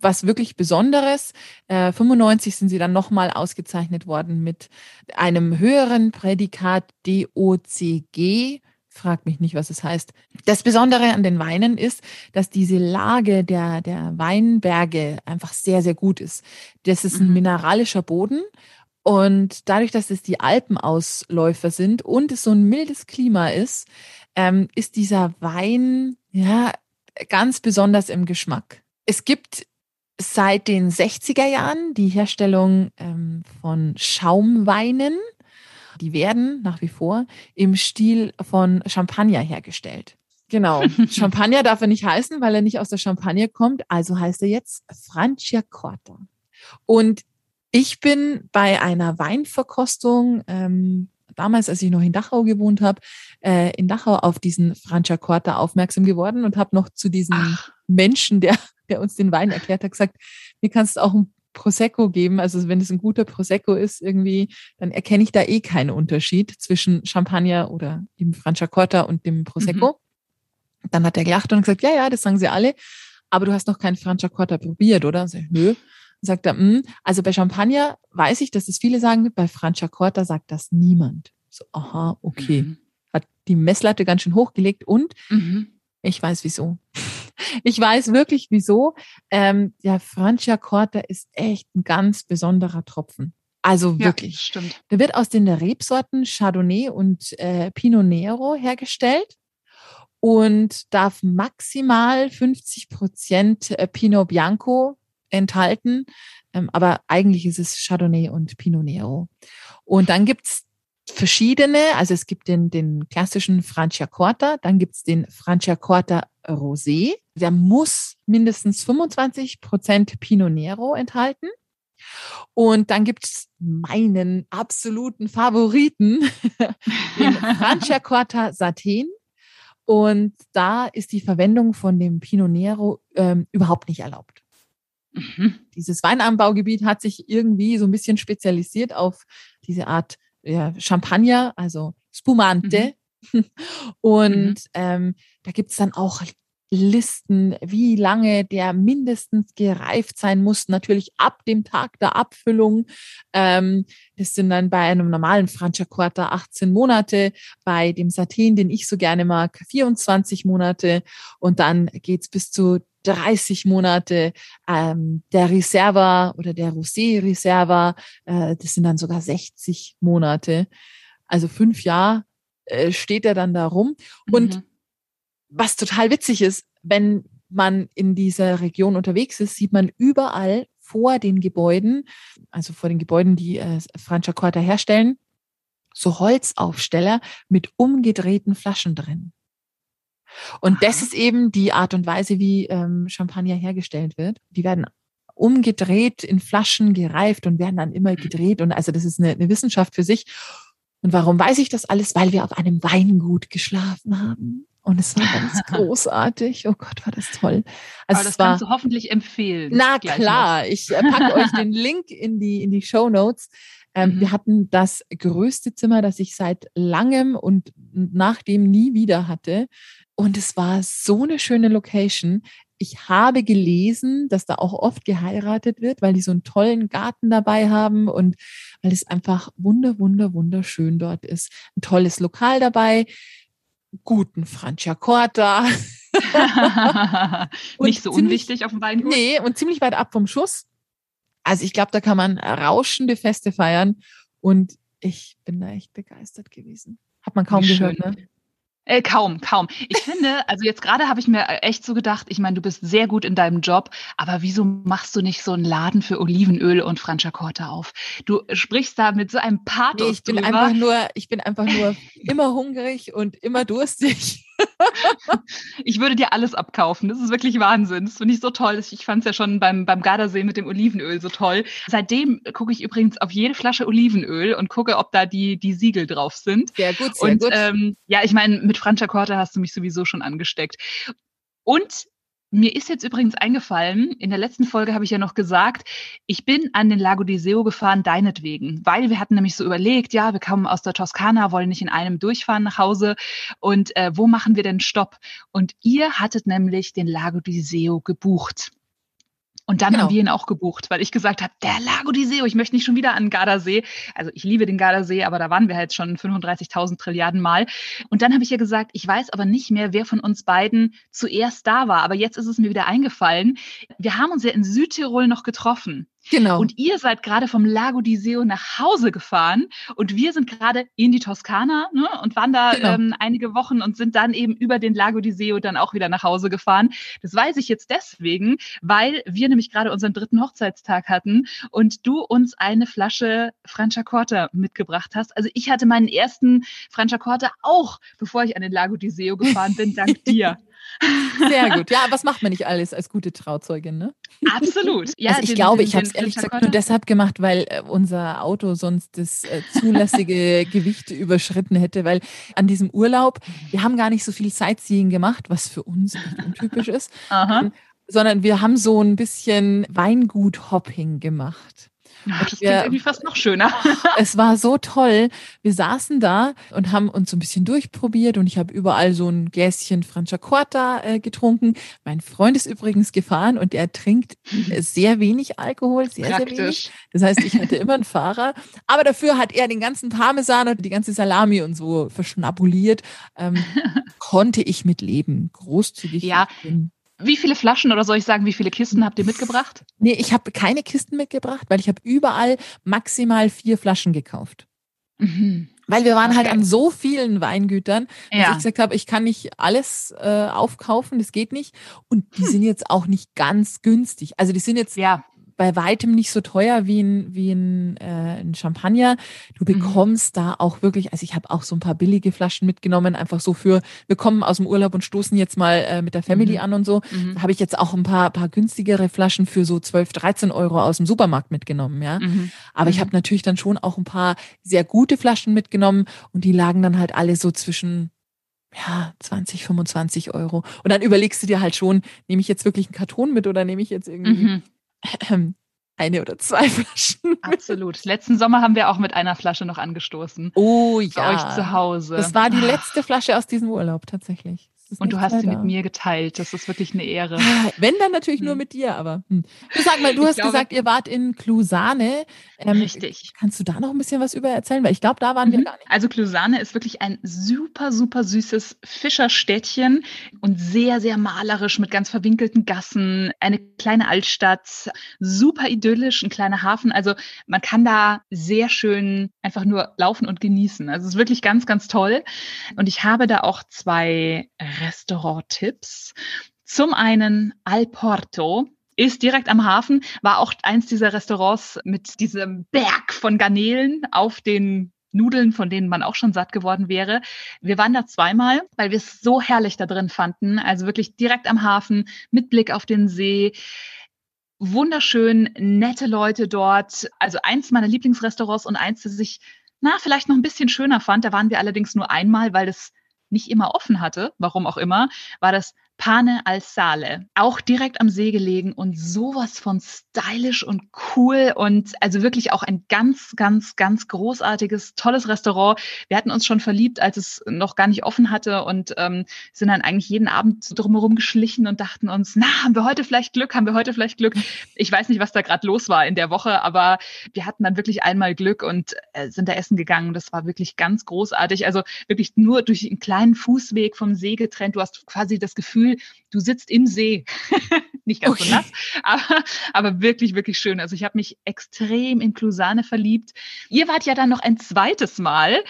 Was wirklich Besonderes, äh, 95 sind sie dann nochmal ausgezeichnet worden mit einem höheren Prädikat DOCG. Frag mich nicht, was es heißt. Das Besondere an den Weinen ist, dass diese Lage der, der Weinberge einfach sehr, sehr gut ist. Das ist ein Mhm. mineralischer Boden. Und dadurch, dass es die Alpenausläufer sind und es so ein mildes Klima ist, ähm, ist dieser Wein ja ganz besonders im Geschmack. Es gibt seit den 60er Jahren die Herstellung ähm, von Schaumweinen. Die werden nach wie vor im Stil von Champagner hergestellt. Genau. Champagner darf er nicht heißen, weil er nicht aus der Champagne kommt. Also heißt er jetzt Franciacorta. Und ich bin bei einer Weinverkostung, ähm, damals, als ich noch in Dachau gewohnt habe, äh, in Dachau auf diesen Franciacorta aufmerksam geworden und habe noch zu diesem Ach, Menschen, der, der uns den Wein erklärt hat, gesagt, mir kannst du auch ein Prosecco geben. Also wenn es ein guter Prosecco ist irgendwie, dann erkenne ich da eh keinen Unterschied zwischen Champagner oder dem Franciacorta und dem Prosecco. Dann hat er gelacht und gesagt, ja, ja, das sagen sie alle, aber du hast noch keinen Franciacorta probiert, oder? Sag ich, nö. Sagt er, "Mm, also bei Champagner weiß ich, dass es viele sagen, bei Franciacorta sagt das niemand. So, aha, okay. Mhm. Hat die Messlatte ganz schön hochgelegt und Mhm. ich weiß wieso. Ich weiß wirklich wieso. Ähm, der Franciacorta ist echt ein ganz besonderer Tropfen. Also Ja, wirklich. stimmt. Der wird aus den Rebsorten Chardonnay und äh, Pinot Nero hergestellt und darf maximal 50 Prozent äh, Pinot Bianco enthalten. Ähm, aber eigentlich ist es Chardonnay und Pinot Nero. Und dann gibt's verschiedene, also es gibt den, den klassischen Franciacorta, dann gibt's den Franciacorta Rosé. Der muss mindestens 25 Prozent Pinot Nero enthalten. Und dann gibt's meinen absoluten Favoriten, den Franciacorta Satin. Und da ist die Verwendung von dem Pinot Nero ähm, überhaupt nicht erlaubt. Mhm. Dieses Weinanbaugebiet hat sich irgendwie so ein bisschen spezialisiert auf diese Art ja, Champagner, also Spumante. Und Mhm. ähm, da gibt's dann auch Listen, wie lange der mindestens gereift sein muss, natürlich ab dem Tag der Abfüllung. Ähm, das sind dann bei einem normalen Franciacorta 18 Monate, bei dem Satin, den ich so gerne mag, 24 Monate und dann geht's bis zu 30 Monate. Ähm, der Reserva oder der Rosé Reserva, äh, das sind dann sogar 60 Monate. Also fünf Jahre äh, steht er dann da rum. Und mhm. Was total witzig ist, wenn man in dieser Region unterwegs ist, sieht man überall vor den Gebäuden, also vor den Gebäuden, die äh, Franciacorta herstellen, so Holzaufsteller mit umgedrehten Flaschen drin. Und Aha. das ist eben die Art und Weise, wie ähm, Champagner hergestellt wird. Die werden umgedreht in Flaschen gereift und werden dann immer gedreht. Und also das ist eine, eine Wissenschaft für sich. Und warum weiß ich das alles? Weil wir auf einem Weingut geschlafen haben. Und es war ganz großartig. Oh Gott, war das toll. Also Aber das war, kannst du hoffentlich empfehlen. Na klar, noch. ich äh, packe euch den Link in die, in die Show Notes. Ähm, mhm. Wir hatten das größte Zimmer, das ich seit langem und nachdem nie wieder hatte. Und es war so eine schöne Location. Ich habe gelesen, dass da auch oft geheiratet wird, weil die so einen tollen Garten dabei haben und weil es einfach wunder, wunder, wunderschön dort ist. Ein tolles Lokal dabei, guten Franciacorta. Nicht so ziemlich, unwichtig auf dem Weingut. Nee, und ziemlich weit ab vom Schuss. Also ich glaube, da kann man rauschende Feste feiern und ich bin da echt begeistert gewesen. Hat man kaum Wie gehört, schön. ne? Äh, kaum, kaum. Ich finde, also jetzt gerade habe ich mir äh, echt so gedacht, ich meine, du bist sehr gut in deinem Job, aber wieso machst du nicht so einen Laden für Olivenöl und Franciacorta auf? Du sprichst da mit so einem Pathos nee, ich bin drüber. einfach nur, ich bin einfach nur immer hungrig und immer durstig. ich würde dir alles abkaufen. Das ist wirklich Wahnsinn. Das finde ich so toll. Ich fand es ja schon beim, beim Gardasee mit dem Olivenöl so toll. Seitdem gucke ich übrigens auf jede Flasche Olivenöl und gucke, ob da die, die Siegel drauf sind. Sehr gut, sehr und, gut. Ähm, ja, ich meine, mit Franciacorta hast du mich sowieso schon angesteckt. Und mir ist jetzt übrigens eingefallen, in der letzten Folge habe ich ja noch gesagt, ich bin an den Lago di Seo gefahren, deinetwegen, weil wir hatten nämlich so überlegt, ja, wir kommen aus der Toskana, wollen nicht in einem durchfahren nach Hause und äh, wo machen wir denn Stopp? Und ihr hattet nämlich den Lago di Seo gebucht. Und dann genau. haben wir ihn auch gebucht, weil ich gesagt habe, der Lago di Seo, ich möchte nicht schon wieder an Gardasee. Also ich liebe den Gardasee, aber da waren wir halt schon 35.000 Trilliarden Mal. Und dann habe ich ja gesagt, ich weiß aber nicht mehr, wer von uns beiden zuerst da war. Aber jetzt ist es mir wieder eingefallen. Wir haben uns ja in Südtirol noch getroffen. Genau. Und ihr seid gerade vom Lago di Seo nach Hause gefahren und wir sind gerade in die Toskana ne, und waren da genau. ähm, einige Wochen und sind dann eben über den Lago di Seo dann auch wieder nach Hause gefahren. Das weiß ich jetzt deswegen, weil wir nämlich gerade unseren dritten Hochzeitstag hatten und du uns eine Flasche Franciacorta mitgebracht hast. Also ich hatte meinen ersten Franciacorta auch, bevor ich an den Lago di Seo gefahren bin, dank dir. Sehr gut. Ja, was macht man nicht alles als gute Trauzeugin, ne? Absolut. Ja, also ich den, glaube, den, ich habe es ehrlich gesagt nur deshalb gemacht, weil äh, unser Auto sonst das äh, zulässige Gewicht überschritten hätte, weil an diesem Urlaub, wir haben gar nicht so viel Sightseeing gemacht, was für uns nicht untypisch ist, ähm, sondern wir haben so ein bisschen Weingut-Hopping gemacht. Ja, das wir, klingt irgendwie fast noch schöner. es war so toll. Wir saßen da und haben uns so ein bisschen durchprobiert und ich habe überall so ein Gläschen Franciacorta äh, getrunken. Mein Freund ist übrigens gefahren und er trinkt sehr wenig Alkohol, sehr, Praktisch. sehr wenig. Das heißt, ich hatte immer einen Fahrer. Aber dafür hat er den ganzen Parmesan und die ganze Salami und so verschnabuliert. Ähm, konnte ich mit leben. Großzügig. Ja. Wie viele Flaschen oder soll ich sagen, wie viele Kisten habt ihr mitgebracht? Nee, ich habe keine Kisten mitgebracht, weil ich habe überall maximal vier Flaschen gekauft. Mhm. Weil wir waren okay. halt an so vielen Weingütern, dass ja. ich gesagt habe, ich kann nicht alles äh, aufkaufen, das geht nicht. Und die hm. sind jetzt auch nicht ganz günstig. Also die sind jetzt ja bei weitem nicht so teuer wie ein, wie ein, äh, ein Champagner. Du mhm. bekommst mhm. da auch wirklich, also ich habe auch so ein paar billige Flaschen mitgenommen, einfach so für, wir kommen aus dem Urlaub und stoßen jetzt mal äh, mit der Family mhm. an und so. Mhm. Da habe ich jetzt auch ein paar, paar günstigere Flaschen für so 12, 13 Euro aus dem Supermarkt mitgenommen, ja. Mhm. Aber ich mhm. habe natürlich dann schon auch ein paar sehr gute Flaschen mitgenommen und die lagen dann halt alle so zwischen ja, 20, 25 Euro. Und dann überlegst du dir halt schon, nehme ich jetzt wirklich einen Karton mit oder nehme ich jetzt irgendwie mhm. Eine oder zwei Flaschen. Absolut. Letzten Sommer haben wir auch mit einer Flasche noch angestoßen. Oh ja. Bei euch zu Hause. Das war die letzte Flasche aus diesem Urlaub tatsächlich. Und du hast sie mit mir geteilt. Das ist wirklich eine Ehre. Ah, wenn, dann natürlich hm. nur mit dir, aber. Hm. Du sag mal, du ich hast glaube, gesagt, ihr wart in Clusane. Ähm, richtig. Kannst du da noch ein bisschen was über erzählen? Weil ich glaube, da waren mhm. wir gar nicht. Also Clusane ist wirklich ein super, super süßes Fischerstädtchen und sehr, sehr malerisch mit ganz verwinkelten Gassen. Eine kleine Altstadt, super idyllisch, ein kleiner Hafen. Also man kann da sehr schön einfach nur laufen und genießen. Also es ist wirklich ganz, ganz toll. Und ich habe da auch zwei Restaurant-Tipps. Zum einen Al Porto, ist direkt am Hafen, war auch eins dieser Restaurants mit diesem Berg von Garnelen auf den Nudeln, von denen man auch schon satt geworden wäre. Wir waren da zweimal, weil wir es so herrlich da drin fanden. Also wirklich direkt am Hafen, mit Blick auf den See. Wunderschön, nette Leute dort. Also eins meiner Lieblingsrestaurants und eins, das ich, na, vielleicht noch ein bisschen schöner fand. Da waren wir allerdings nur einmal, weil es nicht immer offen hatte, warum auch immer, war das Pane al Sale, auch direkt am See gelegen und sowas von stylisch und cool und also wirklich auch ein ganz, ganz, ganz großartiges, tolles Restaurant. Wir hatten uns schon verliebt, als es noch gar nicht offen hatte und ähm, sind dann eigentlich jeden Abend drumherum geschlichen und dachten uns, na, haben wir heute vielleicht Glück, haben wir heute vielleicht Glück. Ich weiß nicht, was da gerade los war in der Woche, aber wir hatten dann wirklich einmal Glück und äh, sind da essen gegangen. Das war wirklich ganz großartig. Also wirklich nur durch einen kleinen Fußweg vom See getrennt. Du hast quasi das Gefühl, du sitzt im See. Nicht ganz okay. so nass, aber, aber wirklich, wirklich schön. Also ich habe mich extrem in Clusane verliebt. Ihr wart ja dann noch ein zweites Mal,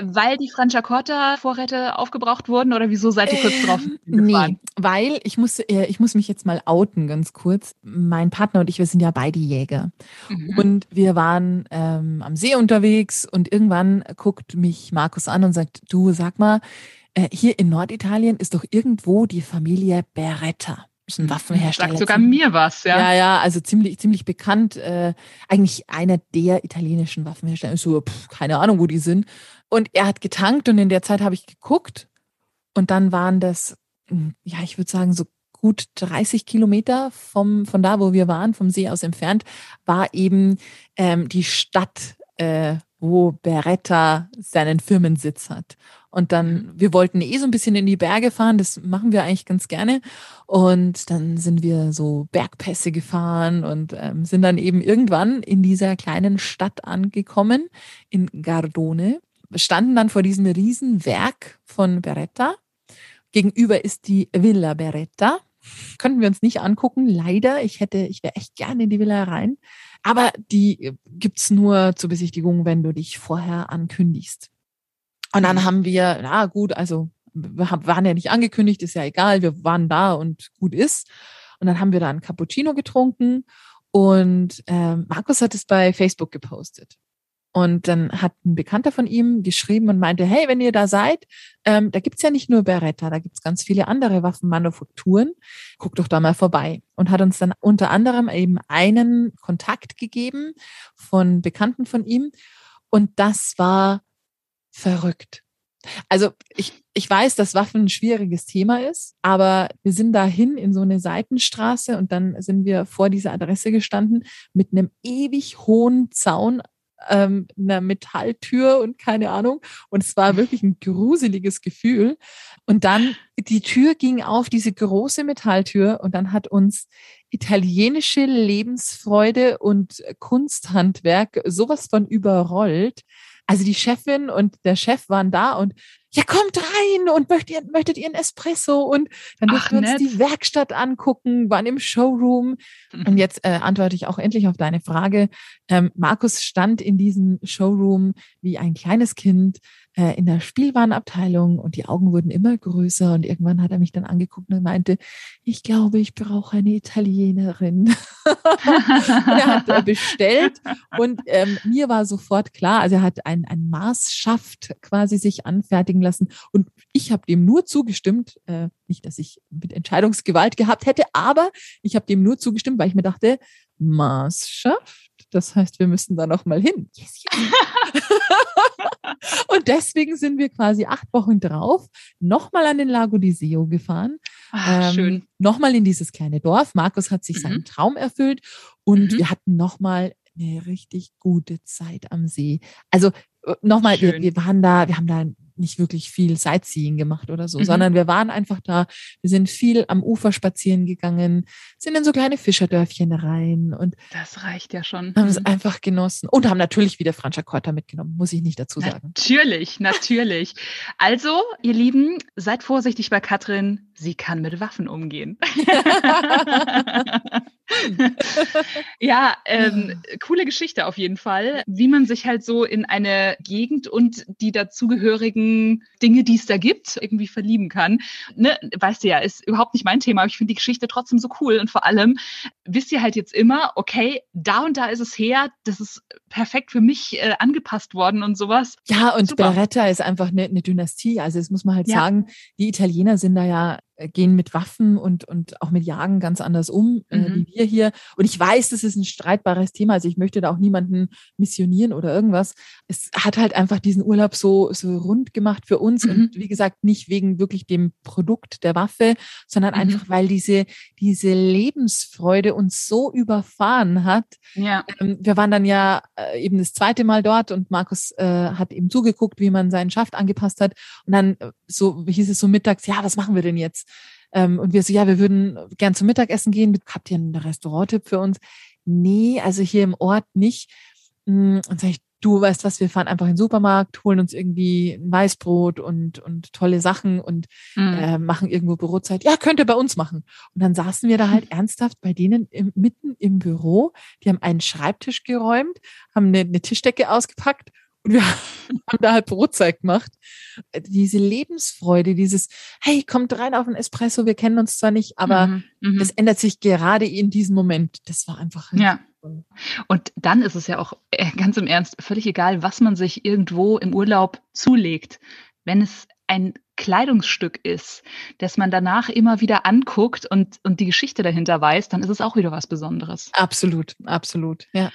weil die Franciacorta-Vorräte aufgebraucht wurden oder wieso seid ihr kurz ähm, drauf gefahren? Nee, weil ich muss, äh, ich muss mich jetzt mal outen, ganz kurz. Mein Partner und ich, wir sind ja beide Jäger. Mhm. Und wir waren ähm, am See unterwegs und irgendwann guckt mich Markus an und sagt, du sag mal, äh, hier in Norditalien ist doch irgendwo die Familie Beretta. Das ist ein mhm. Waffenhersteller. Sagt sogar mir was, ja. Ja, ja, also ziemlich, ziemlich bekannt. Äh, eigentlich einer der italienischen Waffenhersteller. So, pff, keine Ahnung, wo die sind. Und er hat getankt und in der Zeit habe ich geguckt. Und dann waren das, hm, ja, ich würde sagen, so gut 30 Kilometer vom, von da, wo wir waren, vom See aus entfernt, war eben ähm, die Stadt, äh, wo Beretta seinen Firmensitz hat. Und dann, mhm. wir wollten eh so ein bisschen in die Berge fahren, das machen wir eigentlich ganz gerne. Und dann sind wir so Bergpässe gefahren und ähm, sind dann eben irgendwann in dieser kleinen Stadt angekommen, in Gardone. Wir standen dann vor diesem riesen Werk von Beretta. Gegenüber ist die Villa Beretta. Könnten wir uns nicht angucken, leider. Ich hätte, ich wäre echt gerne in die Villa rein. Aber die gibt's nur zur Besichtigung, wenn du dich vorher ankündigst. Und dann mhm. haben wir, na gut, also wir waren ja nicht angekündigt, ist ja egal, wir waren da und gut ist. Und dann haben wir da einen Cappuccino getrunken und ähm, Markus hat es bei Facebook gepostet. Und dann hat ein Bekannter von ihm geschrieben und meinte, hey, wenn ihr da seid, ähm, da gibt's ja nicht nur Beretta, da gibt's ganz viele andere Waffenmanufakturen. Guckt doch da mal vorbei. Und hat uns dann unter anderem eben einen Kontakt gegeben von Bekannten von ihm. Und das war verrückt. Also ich, ich weiß, dass Waffen ein schwieriges Thema ist, aber wir sind dahin in so eine Seitenstraße und dann sind wir vor dieser Adresse gestanden mit einem ewig hohen Zaun, ähm, einer Metalltür und keine Ahnung. Und es war wirklich ein gruseliges Gefühl. Und dann die Tür ging auf, diese große Metalltür, und dann hat uns italienische Lebensfreude und Kunsthandwerk sowas von überrollt also die Chefin und der Chef waren da und ja, kommt rein und möchtet ihr, möchtet ihr einen Espresso? Und dann durften wir uns die Werkstatt angucken, waren im Showroom. Und jetzt äh, antworte ich auch endlich auf deine Frage. Ähm, Markus stand in diesem Showroom wie ein kleines Kind äh, in der Spielwarenabteilung und die Augen wurden immer größer und irgendwann hat er mich dann angeguckt und meinte, ich glaube, ich brauche eine Italienerin. er hat äh, bestellt und ähm, mir war sofort klar, also er hat ein, ein Maßschaft quasi sich anfertigen lassen und ich habe dem nur zugestimmt, äh, nicht, dass ich mit Entscheidungsgewalt gehabt hätte, aber ich habe dem nur zugestimmt, weil ich mir dachte, Maßschaft, das heißt, wir müssen da noch mal hin. Yes, yes. und deswegen sind wir quasi acht Wochen drauf nochmal an den Lago di Seo gefahren. Ach, ähm, schön. Nochmal in dieses kleine Dorf. Markus hat sich mhm. seinen Traum erfüllt und mhm. wir hatten nochmal eine richtig gute Zeit am See. Also äh, nochmal, wir, wir, waren da, wir haben da nicht wirklich viel Sightseeing gemacht oder so, Mhm. sondern wir waren einfach da. Wir sind viel am Ufer spazieren gegangen, sind in so kleine Fischerdörfchen rein und Das reicht ja schon. haben es Mhm. einfach genossen und haben natürlich wieder Franciacorta mitgenommen, muss ich nicht dazu sagen. Natürlich, natürlich. Also, ihr Lieben, seid vorsichtig bei Katrin. Sie kann mit Waffen umgehen. ja, ähm, coole Geschichte auf jeden Fall. Wie man sich halt so in eine Gegend und die dazugehörigen Dinge, die es da gibt, irgendwie verlieben kann. Ne, weißt du ja, ist überhaupt nicht mein Thema, aber ich finde die Geschichte trotzdem so cool. Und vor allem wisst ihr halt jetzt immer, okay, da und da ist es her, das ist perfekt für mich äh, angepasst worden und sowas. Ja, und Super. Beretta ist einfach eine, eine Dynastie. Also das muss man halt Ja. sagen, die Italiener sind da ja, gehen mit Waffen und, und auch mit Jagen ganz anders um, äh, Mhm. wie wir hier. Und ich weiß, das ist ein streitbares Thema. Also ich möchte da auch niemanden missionieren oder irgendwas. Es hat halt einfach diesen Urlaub so, so rund gemacht für uns. Mhm. Und wie gesagt, nicht wegen wirklich dem Produkt der Waffe, sondern Mhm. einfach, weil diese, diese Lebensfreude uns so überfahren hat, Ja. ähm, wir waren dann ja äh, eben das zweite Mal dort und Markus äh, hat eben zugeguckt, wie man seinen Schaft angepasst hat. Und dann äh, so hieß es so mittags, ja, was machen wir denn jetzt? Ähm, und wir so, ja, wir würden gern zum Mittagessen gehen. Habt ihr einen Restauranttipp für uns? Nee, also hier im Ort nicht. Mm, Und sag ich, du weißt was, wir fahren einfach in den Supermarkt, holen uns irgendwie ein Weißbrot und, und tolle Sachen und Mhm. äh, machen irgendwo Bürozeit. Ja, könnt ihr bei uns machen. Und dann saßen wir da halt ernsthaft bei denen im, mitten im Büro. Die haben einen Schreibtisch geräumt, haben eine, eine Tischdecke ausgepackt und wir haben da halt Brotzeit gemacht. Äh, Diese Lebensfreude, dieses, hey, kommt rein auf ein Espresso, wir kennen uns zwar nicht, aber Mhm. Mhm. das ändert sich gerade in diesem Moment. Das war einfach. Ja. Und dann ist es ja auch äh, ganz im Ernst völlig egal, was man sich irgendwo im Urlaub zulegt. Wenn es ein Kleidungsstück ist, das man danach immer wieder anguckt und, und die Geschichte dahinter weiß, dann ist es auch wieder was Besonderes. Absolut, absolut. Ja.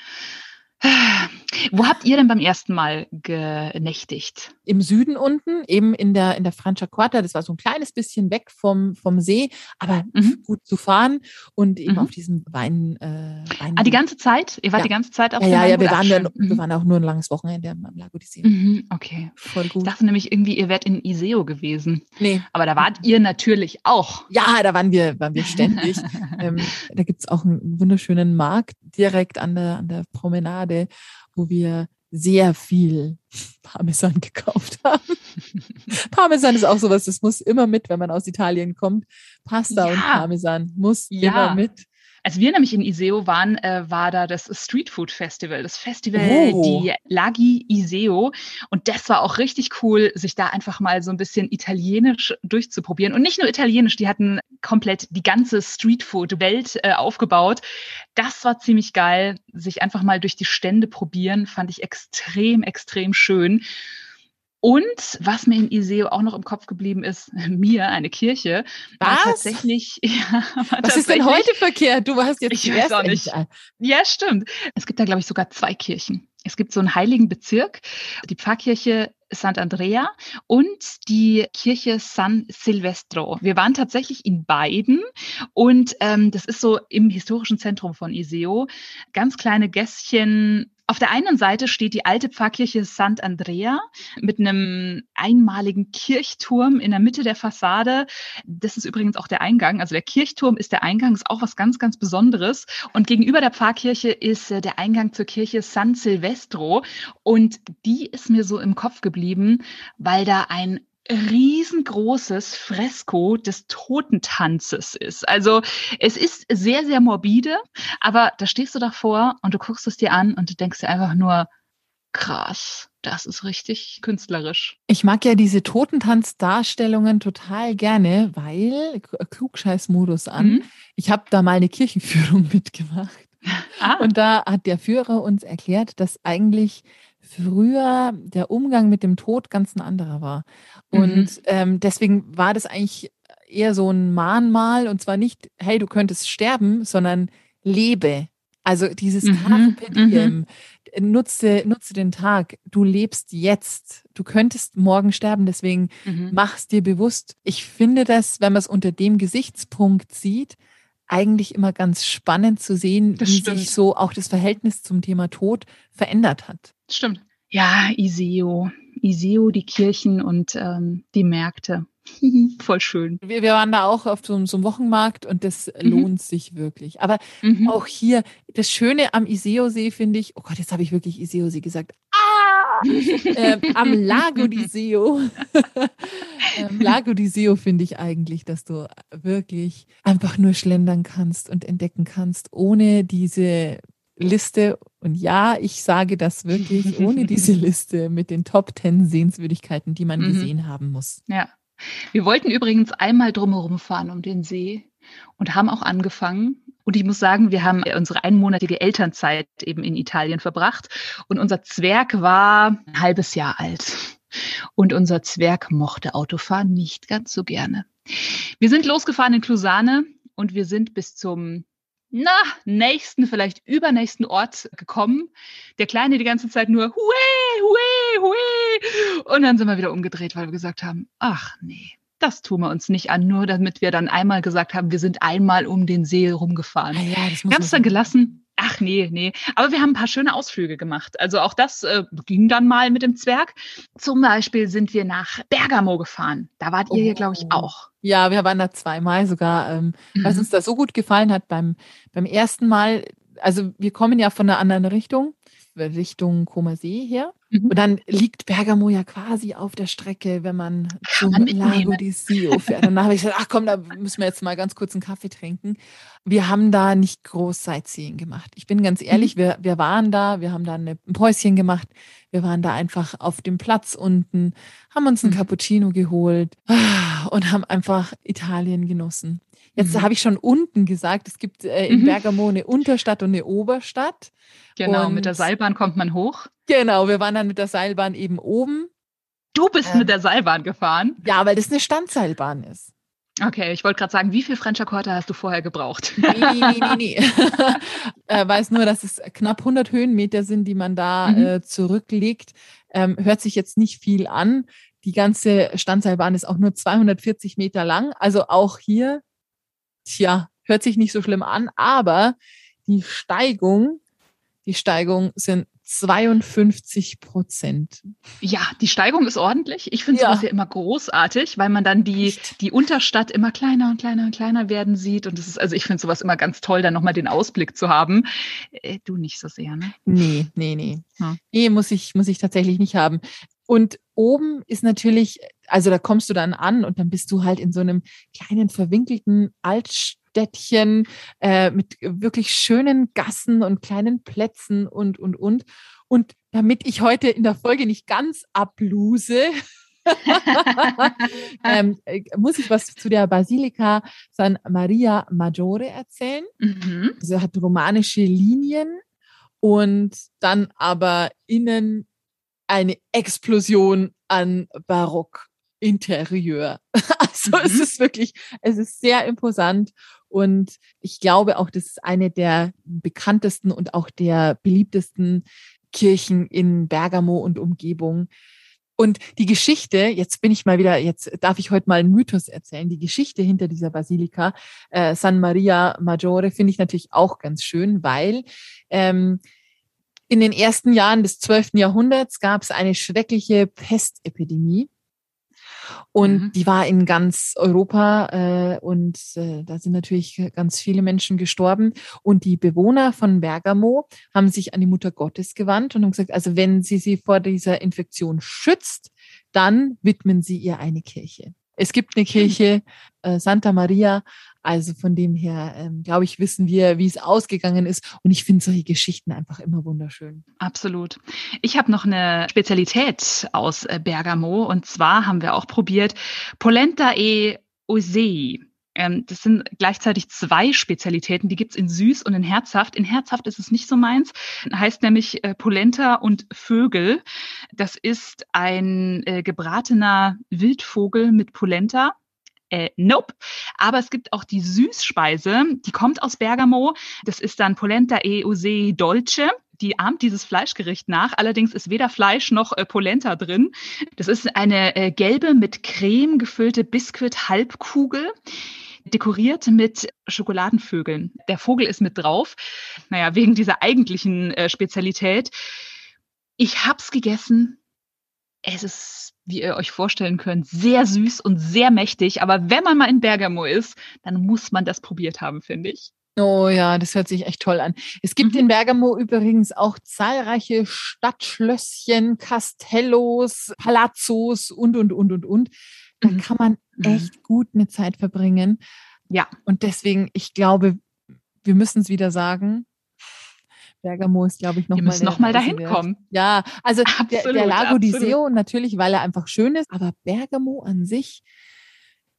Wo habt ihr denn beim ersten Mal genächtigt? Im Süden unten, eben in der, in der Franciacorta, das war so ein kleines bisschen weg vom, vom See, aber Mhm. gut zu fahren und eben Mhm. auf diesem Wein, äh, Wein Ah, die ganze Zeit? Ihr wart Ja. die ganze Zeit auf ja, dem ja, ja, wir waren, dann, schön. wir Mhm. waren auch nur ein langes Wochenende am Lago di Siena. Mhm, Okay. Voll Ich gut. dachte nämlich irgendwie, ihr wärt in Iseo gewesen. Nee. Aber da wart ihr natürlich auch. Ja, da waren wir, waren wir ständig. ähm, da gibt's auch einen wunderschönen Markt direkt an der, an der Promenade, wo wir sehr viel Parmesan gekauft haben. Parmesan ist auch sowas, das muss immer mit, wenn man aus Italien kommt. Pasta und Ja. Parmesan muss Ja. immer mit. Als wir nämlich in Iseo waren, äh, war da das Street Food Festival, das Festival Oh. die Lagi Iseo. Und das war auch richtig cool, sich da einfach mal so ein bisschen italienisch durchzuprobieren. Und nicht nur italienisch, die hatten komplett die ganze Street Food Welt äh, aufgebaut. Das war ziemlich geil, sich einfach mal durch die Stände probieren, fand ich extrem, extrem schön. Und was mir in Iseo auch noch im Kopf geblieben ist, mir, eine Kirche, war Was? tatsächlich, ja, war Was ist denn tatsächlich- heute verkehrt? Du warst jetzt Ich weiß auch nicht. ja, stimmt. Es gibt da, glaube ich, sogar zwei Kirchen. Es gibt so einen heiligen Bezirk, die Pfarrkirche Sant'Andrea und die Kirche San Silvestro. Wir waren tatsächlich in beiden und ähm, das ist so im historischen Zentrum von Iseo. Ganz kleine Gässchen. Auf der einen Seite steht die alte Pfarrkirche Sant'Andrea mit einem einmaligen Kirchturm in der Mitte der Fassade. Das ist übrigens auch der Eingang. Also der Kirchturm ist der Eingang, ist auch was ganz, ganz Besonderes. Und gegenüber der Pfarrkirche ist äh, der Eingang zur Kirche San Silvestro. Und die ist mir so im Kopf geblieben, weil da ein riesengroßes Fresko des Totentanzes ist. Also es ist sehr, sehr morbide, aber da stehst du davor und du guckst es dir an und du denkst dir einfach nur, krass, das ist richtig künstlerisch. Ich mag ja diese Totentanzdarstellungen total gerne, weil Klugscheißmodus an. Mhm. Ich habe da mal eine Kirchenführung mitgemacht. Ah, Und da hat der Führer uns erklärt, dass eigentlich früher der Umgang mit dem Tod ganz ein anderer war. Und Mhm. ähm, deswegen war das eigentlich eher so ein Mahnmal und zwar nicht, hey, du könntest sterben, sondern lebe. Also dieses Mhm, Carpe diem. Nutze, nutze den Tag. Du lebst jetzt. Du könntest morgen sterben, deswegen mhm. mach's dir bewusst. Ich finde das, wenn man es unter dem Gesichtspunkt sieht, eigentlich immer ganz spannend zu sehen, Das wie stimmt. sich so auch das Verhältnis zum Thema Tod verändert hat. Stimmt. Ja, Iseo. Iseo, die Kirchen und ähm, die Märkte. Voll schön. Wir, wir, waren da auch auf so, so einem Wochenmarkt und das mhm. lohnt sich wirklich. Aber mhm. auch hier, das Schöne am Iseo-See finde ich, oh Gott, jetzt habe ich wirklich Iseo-See gesagt. Ähm, am Lago di Seo. ähm, Lago di Seo finde ich eigentlich, dass du wirklich einfach nur schlendern kannst und entdecken kannst, ohne diese Liste. Und ja, ich sage das wirklich ohne diese Liste mit den Top 10 Sehenswürdigkeiten, die man mhm. gesehen haben muss. Ja. Wir wollten übrigens einmal drumherum fahren um den See und haben auch angefangen. Und ich muss sagen, wir haben unsere einmonatige Elternzeit eben in Italien verbracht und unser Zwerg war ein halbes Jahr alt. Und unser Zwerg mochte Autofahren nicht ganz so gerne. Wir sind losgefahren in Clusane und wir sind bis zum na, nächsten, vielleicht übernächsten Ort gekommen. Der Kleine die ganze Zeit nur Hue, Hue, Hue. Und dann sind wir wieder umgedreht, weil wir gesagt haben, ach nee, das tun wir uns nicht an, nur damit wir dann einmal gesagt haben, wir sind einmal um den See rumgefahren. Ah ja, es dann gelassen. Ach nee, nee. Aber wir haben ein paar schöne Ausflüge gemacht. Also auch das äh, ging dann mal mit dem Zwerg. Zum Beispiel sind wir nach Bergamo gefahren. Da wart ihr, oh. glaube ich, auch. Ja, wir waren da zweimal sogar, ähm, mhm. was uns da so gut gefallen hat beim, beim ersten Mal. Also wir kommen ja von einer anderen Richtung, Richtung Koma See her. Mhm. Und dann liegt Bergamo ja quasi auf der Strecke, wenn man zum Lago di Sio fährt. Dann habe ich gesagt, ach komm, da müssen wir jetzt mal ganz kurz einen Kaffee trinken. Wir haben da nicht groß Sightseeing gemacht. Ich bin ganz ehrlich, mhm. wir, wir waren da, wir haben da eine, ein Päuschen gemacht. Wir waren da einfach auf dem Platz unten, haben uns einen mhm. Cappuccino geholt ah, und haben einfach Italien genossen. Jetzt mhm. habe ich schon unten gesagt, es gibt äh, in mhm. Bergamo eine Unterstadt und eine Oberstadt. Genau, und mit der Seilbahn kommt man hoch. Genau, wir waren dann mit der Seilbahn eben oben. Du bist ähm, mit der Seilbahn gefahren? Ja, weil das eine Standseilbahn ist. Okay, ich wollte gerade sagen, wie viel Frencher Quarter hast du vorher gebraucht? Nee, nee, nee, nee. äh, weiß nur, dass es knapp 100 Höhenmeter sind, die man da mhm. äh, zurücklegt. Ähm, hört sich jetzt nicht viel an. Die ganze Standseilbahn ist auch nur 240 Meter lang. Also auch hier, tja, hört sich nicht so schlimm an, aber die Steigung, die Steigung sind 52 Prozent. Ja, die Steigung ist ordentlich. Ich finde ja. sowas ja immer großartig, weil man dann die, die Unterstadt immer kleiner und kleiner und kleiner werden sieht. Und das ist, also ich finde sowas immer ganz toll, dann nochmal den Ausblick zu haben. Äh, du nicht so sehr, ne? Nee, nee, nee. Hm. Nee, muss ich, muss ich tatsächlich nicht haben. Und oben ist natürlich, also da kommst du dann an und dann bist du halt in so einem kleinen verwinkelten Altstadt. Städtchen äh, mit wirklich schönen Gassen und kleinen Plätzen und, und, und. Und damit ich heute in der Folge nicht ganz abluse, ähm, äh, muss ich was zu der Basilika San Maria Maggiore erzählen. Mhm. Sie hat romanische Linien und dann aber innen eine Explosion an Barock. Interieur. Also mhm. es ist wirklich, es ist sehr imposant und ich glaube auch, das ist eine der bekanntesten und auch der beliebtesten Kirchen in Bergamo und Umgebung. Und die Geschichte, jetzt bin ich mal wieder, jetzt darf ich heute mal einen Mythos erzählen. Die Geschichte hinter dieser Basilika äh, San Maria Maggiore finde ich natürlich auch ganz schön, weil ähm, in den ersten Jahren des 12. Jahrhunderts gab es eine schreckliche Pestepidemie und mhm. die war in ganz Europa äh, und äh, da sind natürlich ganz viele Menschen gestorben. Und die Bewohner von Bergamo haben sich an die Mutter Gottes gewandt und haben gesagt, also wenn sie sie vor dieser Infektion schützt, dann widmen sie ihr eine Kirche. Es gibt eine Kirche, äh, Santa Maria. Also von dem her, ähm, glaube ich, wissen wir, wie es ausgegangen ist. Und ich finde solche Geschichten einfach immer wunderschön. Absolut. Ich habe noch eine Spezialität aus äh, Bergamo. Und zwar haben wir auch probiert Polenta e Osei. Ähm, das sind gleichzeitig zwei Spezialitäten, die gibt's in süß und in herzhaft. In herzhaft ist es nicht so meins, heißt nämlich äh, Polenta und Vögel. Das ist ein äh, gebratener Wildvogel mit Polenta. Äh, nope. Aber es gibt auch die Süßspeise, die kommt aus Bergamo. Das ist dann Polenta e Ose Dolce die ahmt dieses Fleischgericht nach. Allerdings ist weder Fleisch noch äh, Polenta drin. Das ist eine äh, gelbe mit Creme gefüllte Biskuit-Halbkugel dekoriert mit Schokoladenvögeln. Der Vogel ist mit drauf. Naja, wegen dieser eigentlichen äh, Spezialität. Ich hab's gegessen. Es ist, wie ihr euch vorstellen könnt, sehr süß und sehr mächtig. Aber wenn man mal in Bergamo ist, dann muss man das probiert haben, finde ich. Oh ja, das hört sich echt toll an. Es gibt Mhm. in Bergamo übrigens auch zahlreiche Stadtschlösschen, Castellos, Palazzos und, und, und, und, und. Da Mhm. kann man Mhm. echt gut eine Zeit verbringen. Ja. Und deswegen, ich glaube, wir müssen es wieder sagen. Bergamo ist, glaube ich, noch Wir müssen eine noch mal Reise dahin wert. kommen. Ja, also der, der Absolut, Lago di absolut. Seo natürlich, weil er einfach schön ist, aber Bergamo an sich,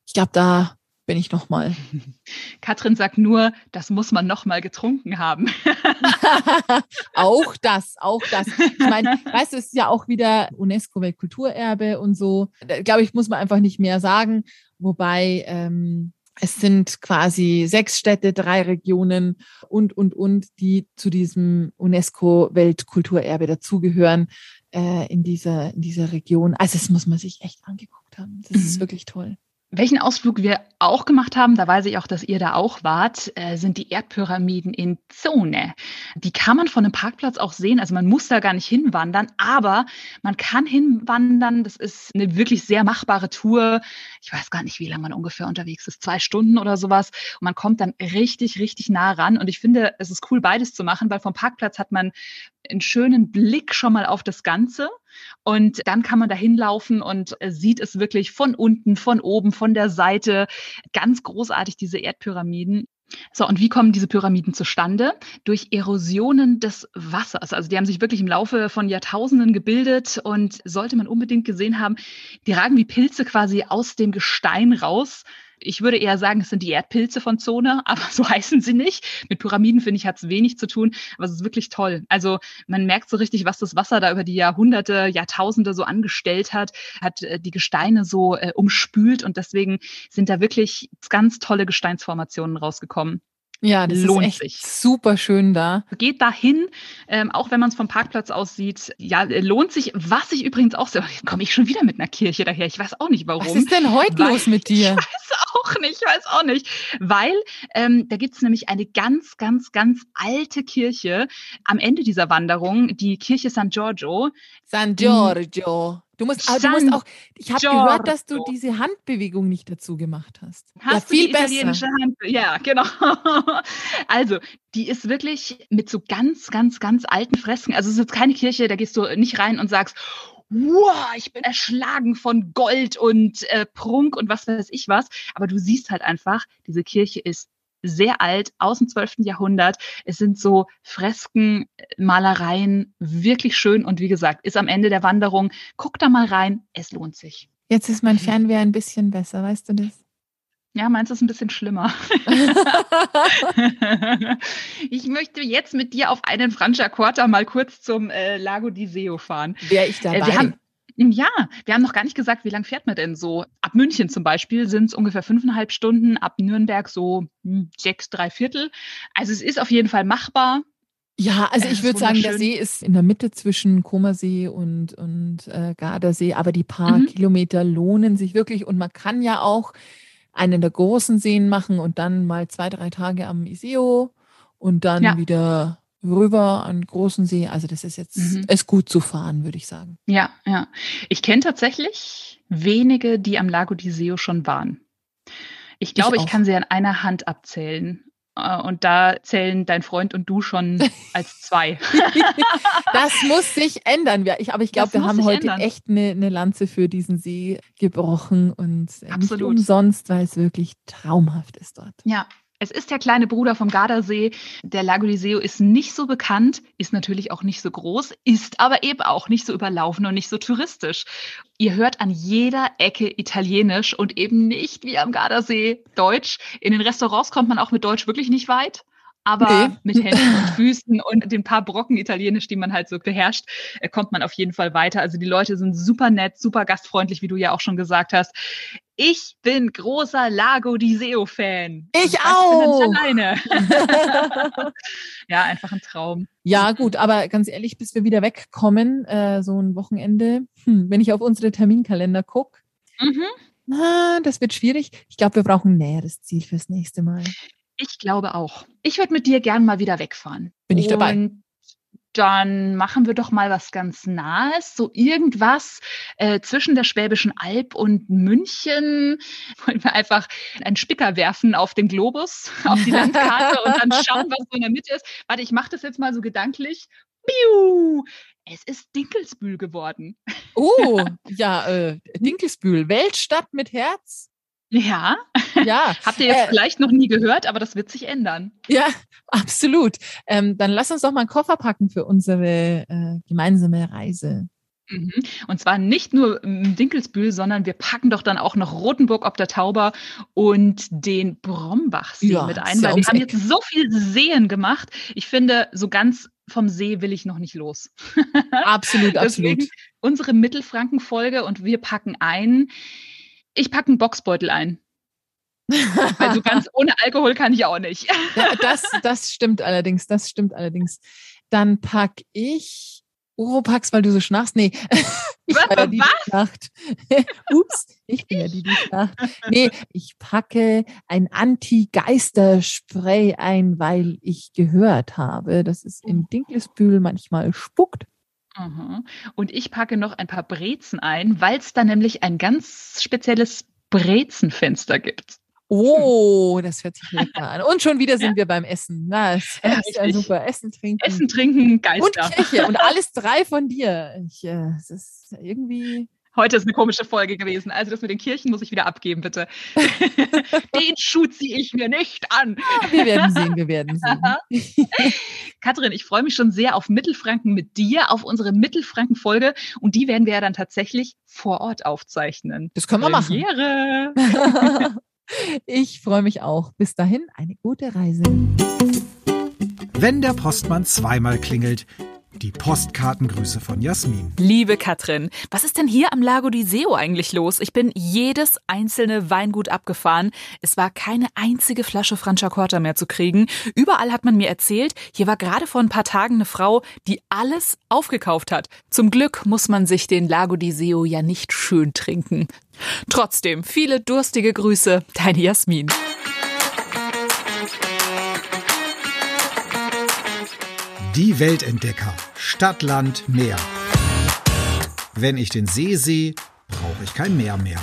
ich glaube, da bin ich noch mal. Katrin sagt nur, das muss man noch mal getrunken haben. auch das, auch das. Ich meine, weißt du, es ist ja auch wieder UNESCO-Weltkulturerbe und so. Da, glaube ich, muss man einfach nicht mehr sagen. Wobei ähm, es sind quasi sechs Städte, drei Regionen und, und, und, die zu diesem UNESCO-Weltkulturerbe dazugehören äh, in, dieser, in dieser Region. Also das muss man sich echt angeguckt haben. Das ist Mhm. wirklich toll. Welchen Ausflug wir auch gemacht haben, da weiß ich auch, dass ihr da auch wart, äh, sind die Erdpyramiden in Zone. Die kann man von einem Parkplatz auch sehen. Also man muss da gar nicht hinwandern, aber man kann hinwandern. Das ist eine wirklich sehr machbare Tour. Ich weiß gar nicht, wie lange man ungefähr unterwegs ist. Zwei Stunden oder sowas. Und man kommt dann richtig, richtig nah ran. Und ich finde, es ist cool, beides zu machen, weil vom Parkplatz hat man einen schönen Blick schon mal auf das Ganze. Und dann kann man da hinlaufen und äh, sieht es wirklich von unten, von oben, von der Seite. Ganz großartig, diese Erdpyramiden. So, und wie kommen diese Pyramiden zustande? Durch Erosionen des Wassers. Also die haben sich wirklich im Laufe von Jahrtausenden gebildet und sollte man unbedingt gesehen haben, die ragen wie Pilze quasi aus dem Gestein raus. Ich würde eher sagen, es sind die Erdpilze von Zone, aber so heißen sie nicht. Mit Pyramiden, finde ich, hat es wenig zu tun, aber es ist wirklich toll. Also man merkt so richtig, was das Wasser da über die Jahrhunderte, Jahrtausende so angestellt hat, hat äh, die Gesteine so äh, umspült und deswegen sind da wirklich ganz tolle Gesteinsformationen rausgekommen. Ja, das Lohnt ist echt sich. super schön da. Geht dahin, ähm, auch wenn man es vom Parkplatz aus sieht. Ja, äh, lohnt sich. Was ich übrigens auch sehr, komme ich schon wieder mit einer Kirche daher. Ich weiß auch nicht warum. Was ist denn heute Weil- los mit Ich dir? weiß auch nicht, ich weiß auch nicht. Weil ähm, da gibt's nämlich eine ganz, ganz, ganz alte Kirche am Ende dieser Wanderung, die Kirche San Giorgio. San Giorgio. Du musst, du musst auch, ich habe gehört, dass du diese Handbewegung nicht dazu gemacht hast. Hast ja, du viel die besser. italienische Hand? Ja, genau. Also, die ist wirklich mit so ganz, ganz, ganz alten Fresken. Also, es ist jetzt keine Kirche, da gehst du nicht rein und sagst, wow, ich bin erschlagen von Gold und äh, Prunk und was weiß ich was. Aber du siehst halt einfach, diese Kirche ist sehr alt, aus dem 12. Jahrhundert. Es sind so Fresken, äh, Malereien, wirklich schön. Und wie gesagt, ist am Ende der Wanderung. Guck da mal rein, es lohnt sich. Jetzt ist mein Fernweh ein bisschen besser, weißt du das? Ja, meins ist ein bisschen schlimmer. ich möchte jetzt mit dir auf einen Franciacorta mal kurz zum äh, Lago di Seo fahren. Wäre ich dabei. Äh, wir haben, ja, wir haben noch gar nicht gesagt, wie lang fährt man denn so? Ab München zum Beispiel sind es ungefähr fünfeinhalb Stunden, ab Nürnberg so hm, sechs, drei Viertel. Also es ist auf jeden Fall machbar. ja, also ich würde sagen, der. See ist in der Mitte zwischen Comersee und, und äh, Gardasee, aber die paar Mhm. Kilometer lohnen sich wirklich und man kann ja auch einen der großen Seen machen und dann mal zwei, drei Tage am Iseo und dann Ja. wieder rüber an großen See. Also das ist jetzt, Mhm. ist gut zu fahren, würde ich sagen. Ja, ja. Ich kenne tatsächlich wenige, die am Lago di Seo schon waren. Ich glaube, ich, auch. kann sie an einer Hand abzählen. Äh, Und da zählen dein Freund und du schon als zwei. Das muss sich ändern. Ich, aber ich glaube, wir haben heute ändern. echt eine, eine Lanze für diesen See gebrochen und äh, nicht Absolut. umsonst, weil es wirklich traumhaft ist dort. Ja. Es ist der kleine Bruder vom Gardasee. Der Lago di Seo ist nicht so bekannt, ist natürlich auch nicht so groß, ist aber eben auch nicht so überlaufen und nicht so touristisch. Ihr hört an jeder Ecke Italienisch und eben nicht wie am Gardasee Deutsch. In den Restaurants kommt man auch mit Deutsch wirklich nicht weit. Aber Nee. mit Händen und Füßen und den paar Brocken Italienisch, die man halt so beherrscht, äh, kommt man auf jeden Fall weiter. Also die Leute sind super nett, super gastfreundlich, wie du ja auch schon gesagt hast. Ich bin großer Lago di Seo Fan. Ich Ich auch. nicht alleine. ja, einfach ein Traum. Ja, gut, aber ganz ehrlich, bis wir wieder wegkommen, äh, so ein Wochenende, hm, wenn ich auf unsere Terminkalender gucke, Mhm. das wird schwierig. Ich glaube, wir brauchen ein näheres Ziel fürs nächste Mal. Ich glaube auch. Ich würde mit dir gern mal wieder wegfahren. Bin ich dabei. Und dann machen wir doch mal was ganz Nahes, so irgendwas äh, zwischen der Schwäbischen Alb und München. Wollen wir einfach einen Spicker werfen auf den Globus, auf die Landkarte und dann schauen, was so in der Mitte ist. Warte, ich mache das jetzt mal so gedanklich. Biu! Es ist Dinkelsbühl geworden. Oh, ja, äh, Dinkelsbühl, Weltstadt mit Herz. Ja. Ja. Habt ihr jetzt Äh, vielleicht noch nie gehört, aber das wird sich ändern. Ja, absolut. Ähm, dann lass uns doch mal einen Koffer packen für unsere äh, gemeinsame Reise. Mhm. Und zwar nicht nur Dinkelsbühl, sondern wir packen doch dann auch noch Rotenburg ob der Tauber und den Brombachsee Ja, mit ein, weil wir haben Eck. jetzt so viel Seen gemacht. Ich finde, so ganz vom See will ich noch nicht los. Absolut, absolut. Unsere Mittelfranken-Folge und wir packen ein. Ich packe einen Boxbeutel ein. Weil so ganz ohne Alkohol kann ich auch nicht. Ja, das, das stimmt allerdings, das stimmt allerdings. Dann pack ich Oropax, weil du so schnarchst. Nee, ich war ja die, die schnarcht. Ups, ich bin ja die, die schnarcht. Nee, ich packe ein Anti-Geister-Spray ein, weil ich gehört habe, dass es in Dinkelsbühl manchmal spuckt. Mhm. Und ich packe noch ein paar Brezen ein, weil es da nämlich ein ganz spezielles Brezenfenster gibt. Oh, das hört sich lecker an. Und schon wieder sind wir beim Essen. Na, das Ja, ist ja super. Essen, trinken. Essen, Trinken, und Geister. Kirche. Und alles drei von dir. Ich, äh, es ist irgendwie. Heute ist eine komische Folge gewesen. Also das mit den Kirchen muss ich wieder abgeben, bitte. Den Schuh ziehe ich mir nicht an. Wir werden sehen, wir werden sehen. Katrin, ich freue mich schon sehr auf Mittelfranken mit dir, auf unsere Mittelfranken-Folge. Und die werden wir ja dann tatsächlich vor Ort aufzeichnen. Das können wir machen. Premiere. Ich freue mich auch. Bis dahin eine gute Reise. Wenn der Postmann zweimal klingelt, die Postkartengrüße von Jasmin. Liebe Katrin, was ist denn hier am Lago di Seo eigentlich los? Ich bin jedes einzelne Weingut abgefahren. Es war keine einzige Flasche Franciacorta mehr zu kriegen. Überall hat man mir erzählt, hier war gerade vor ein paar Tagen eine Frau, die alles aufgekauft hat. Zum Glück muss man sich den Lago di Seo ja nicht schön trinken. Trotzdem, viele durstige Grüße, deine Jasmin. Die Weltentdecker. Stadt, Land, Meer. Wenn ich den See sehe, brauche ich kein Meer mehr.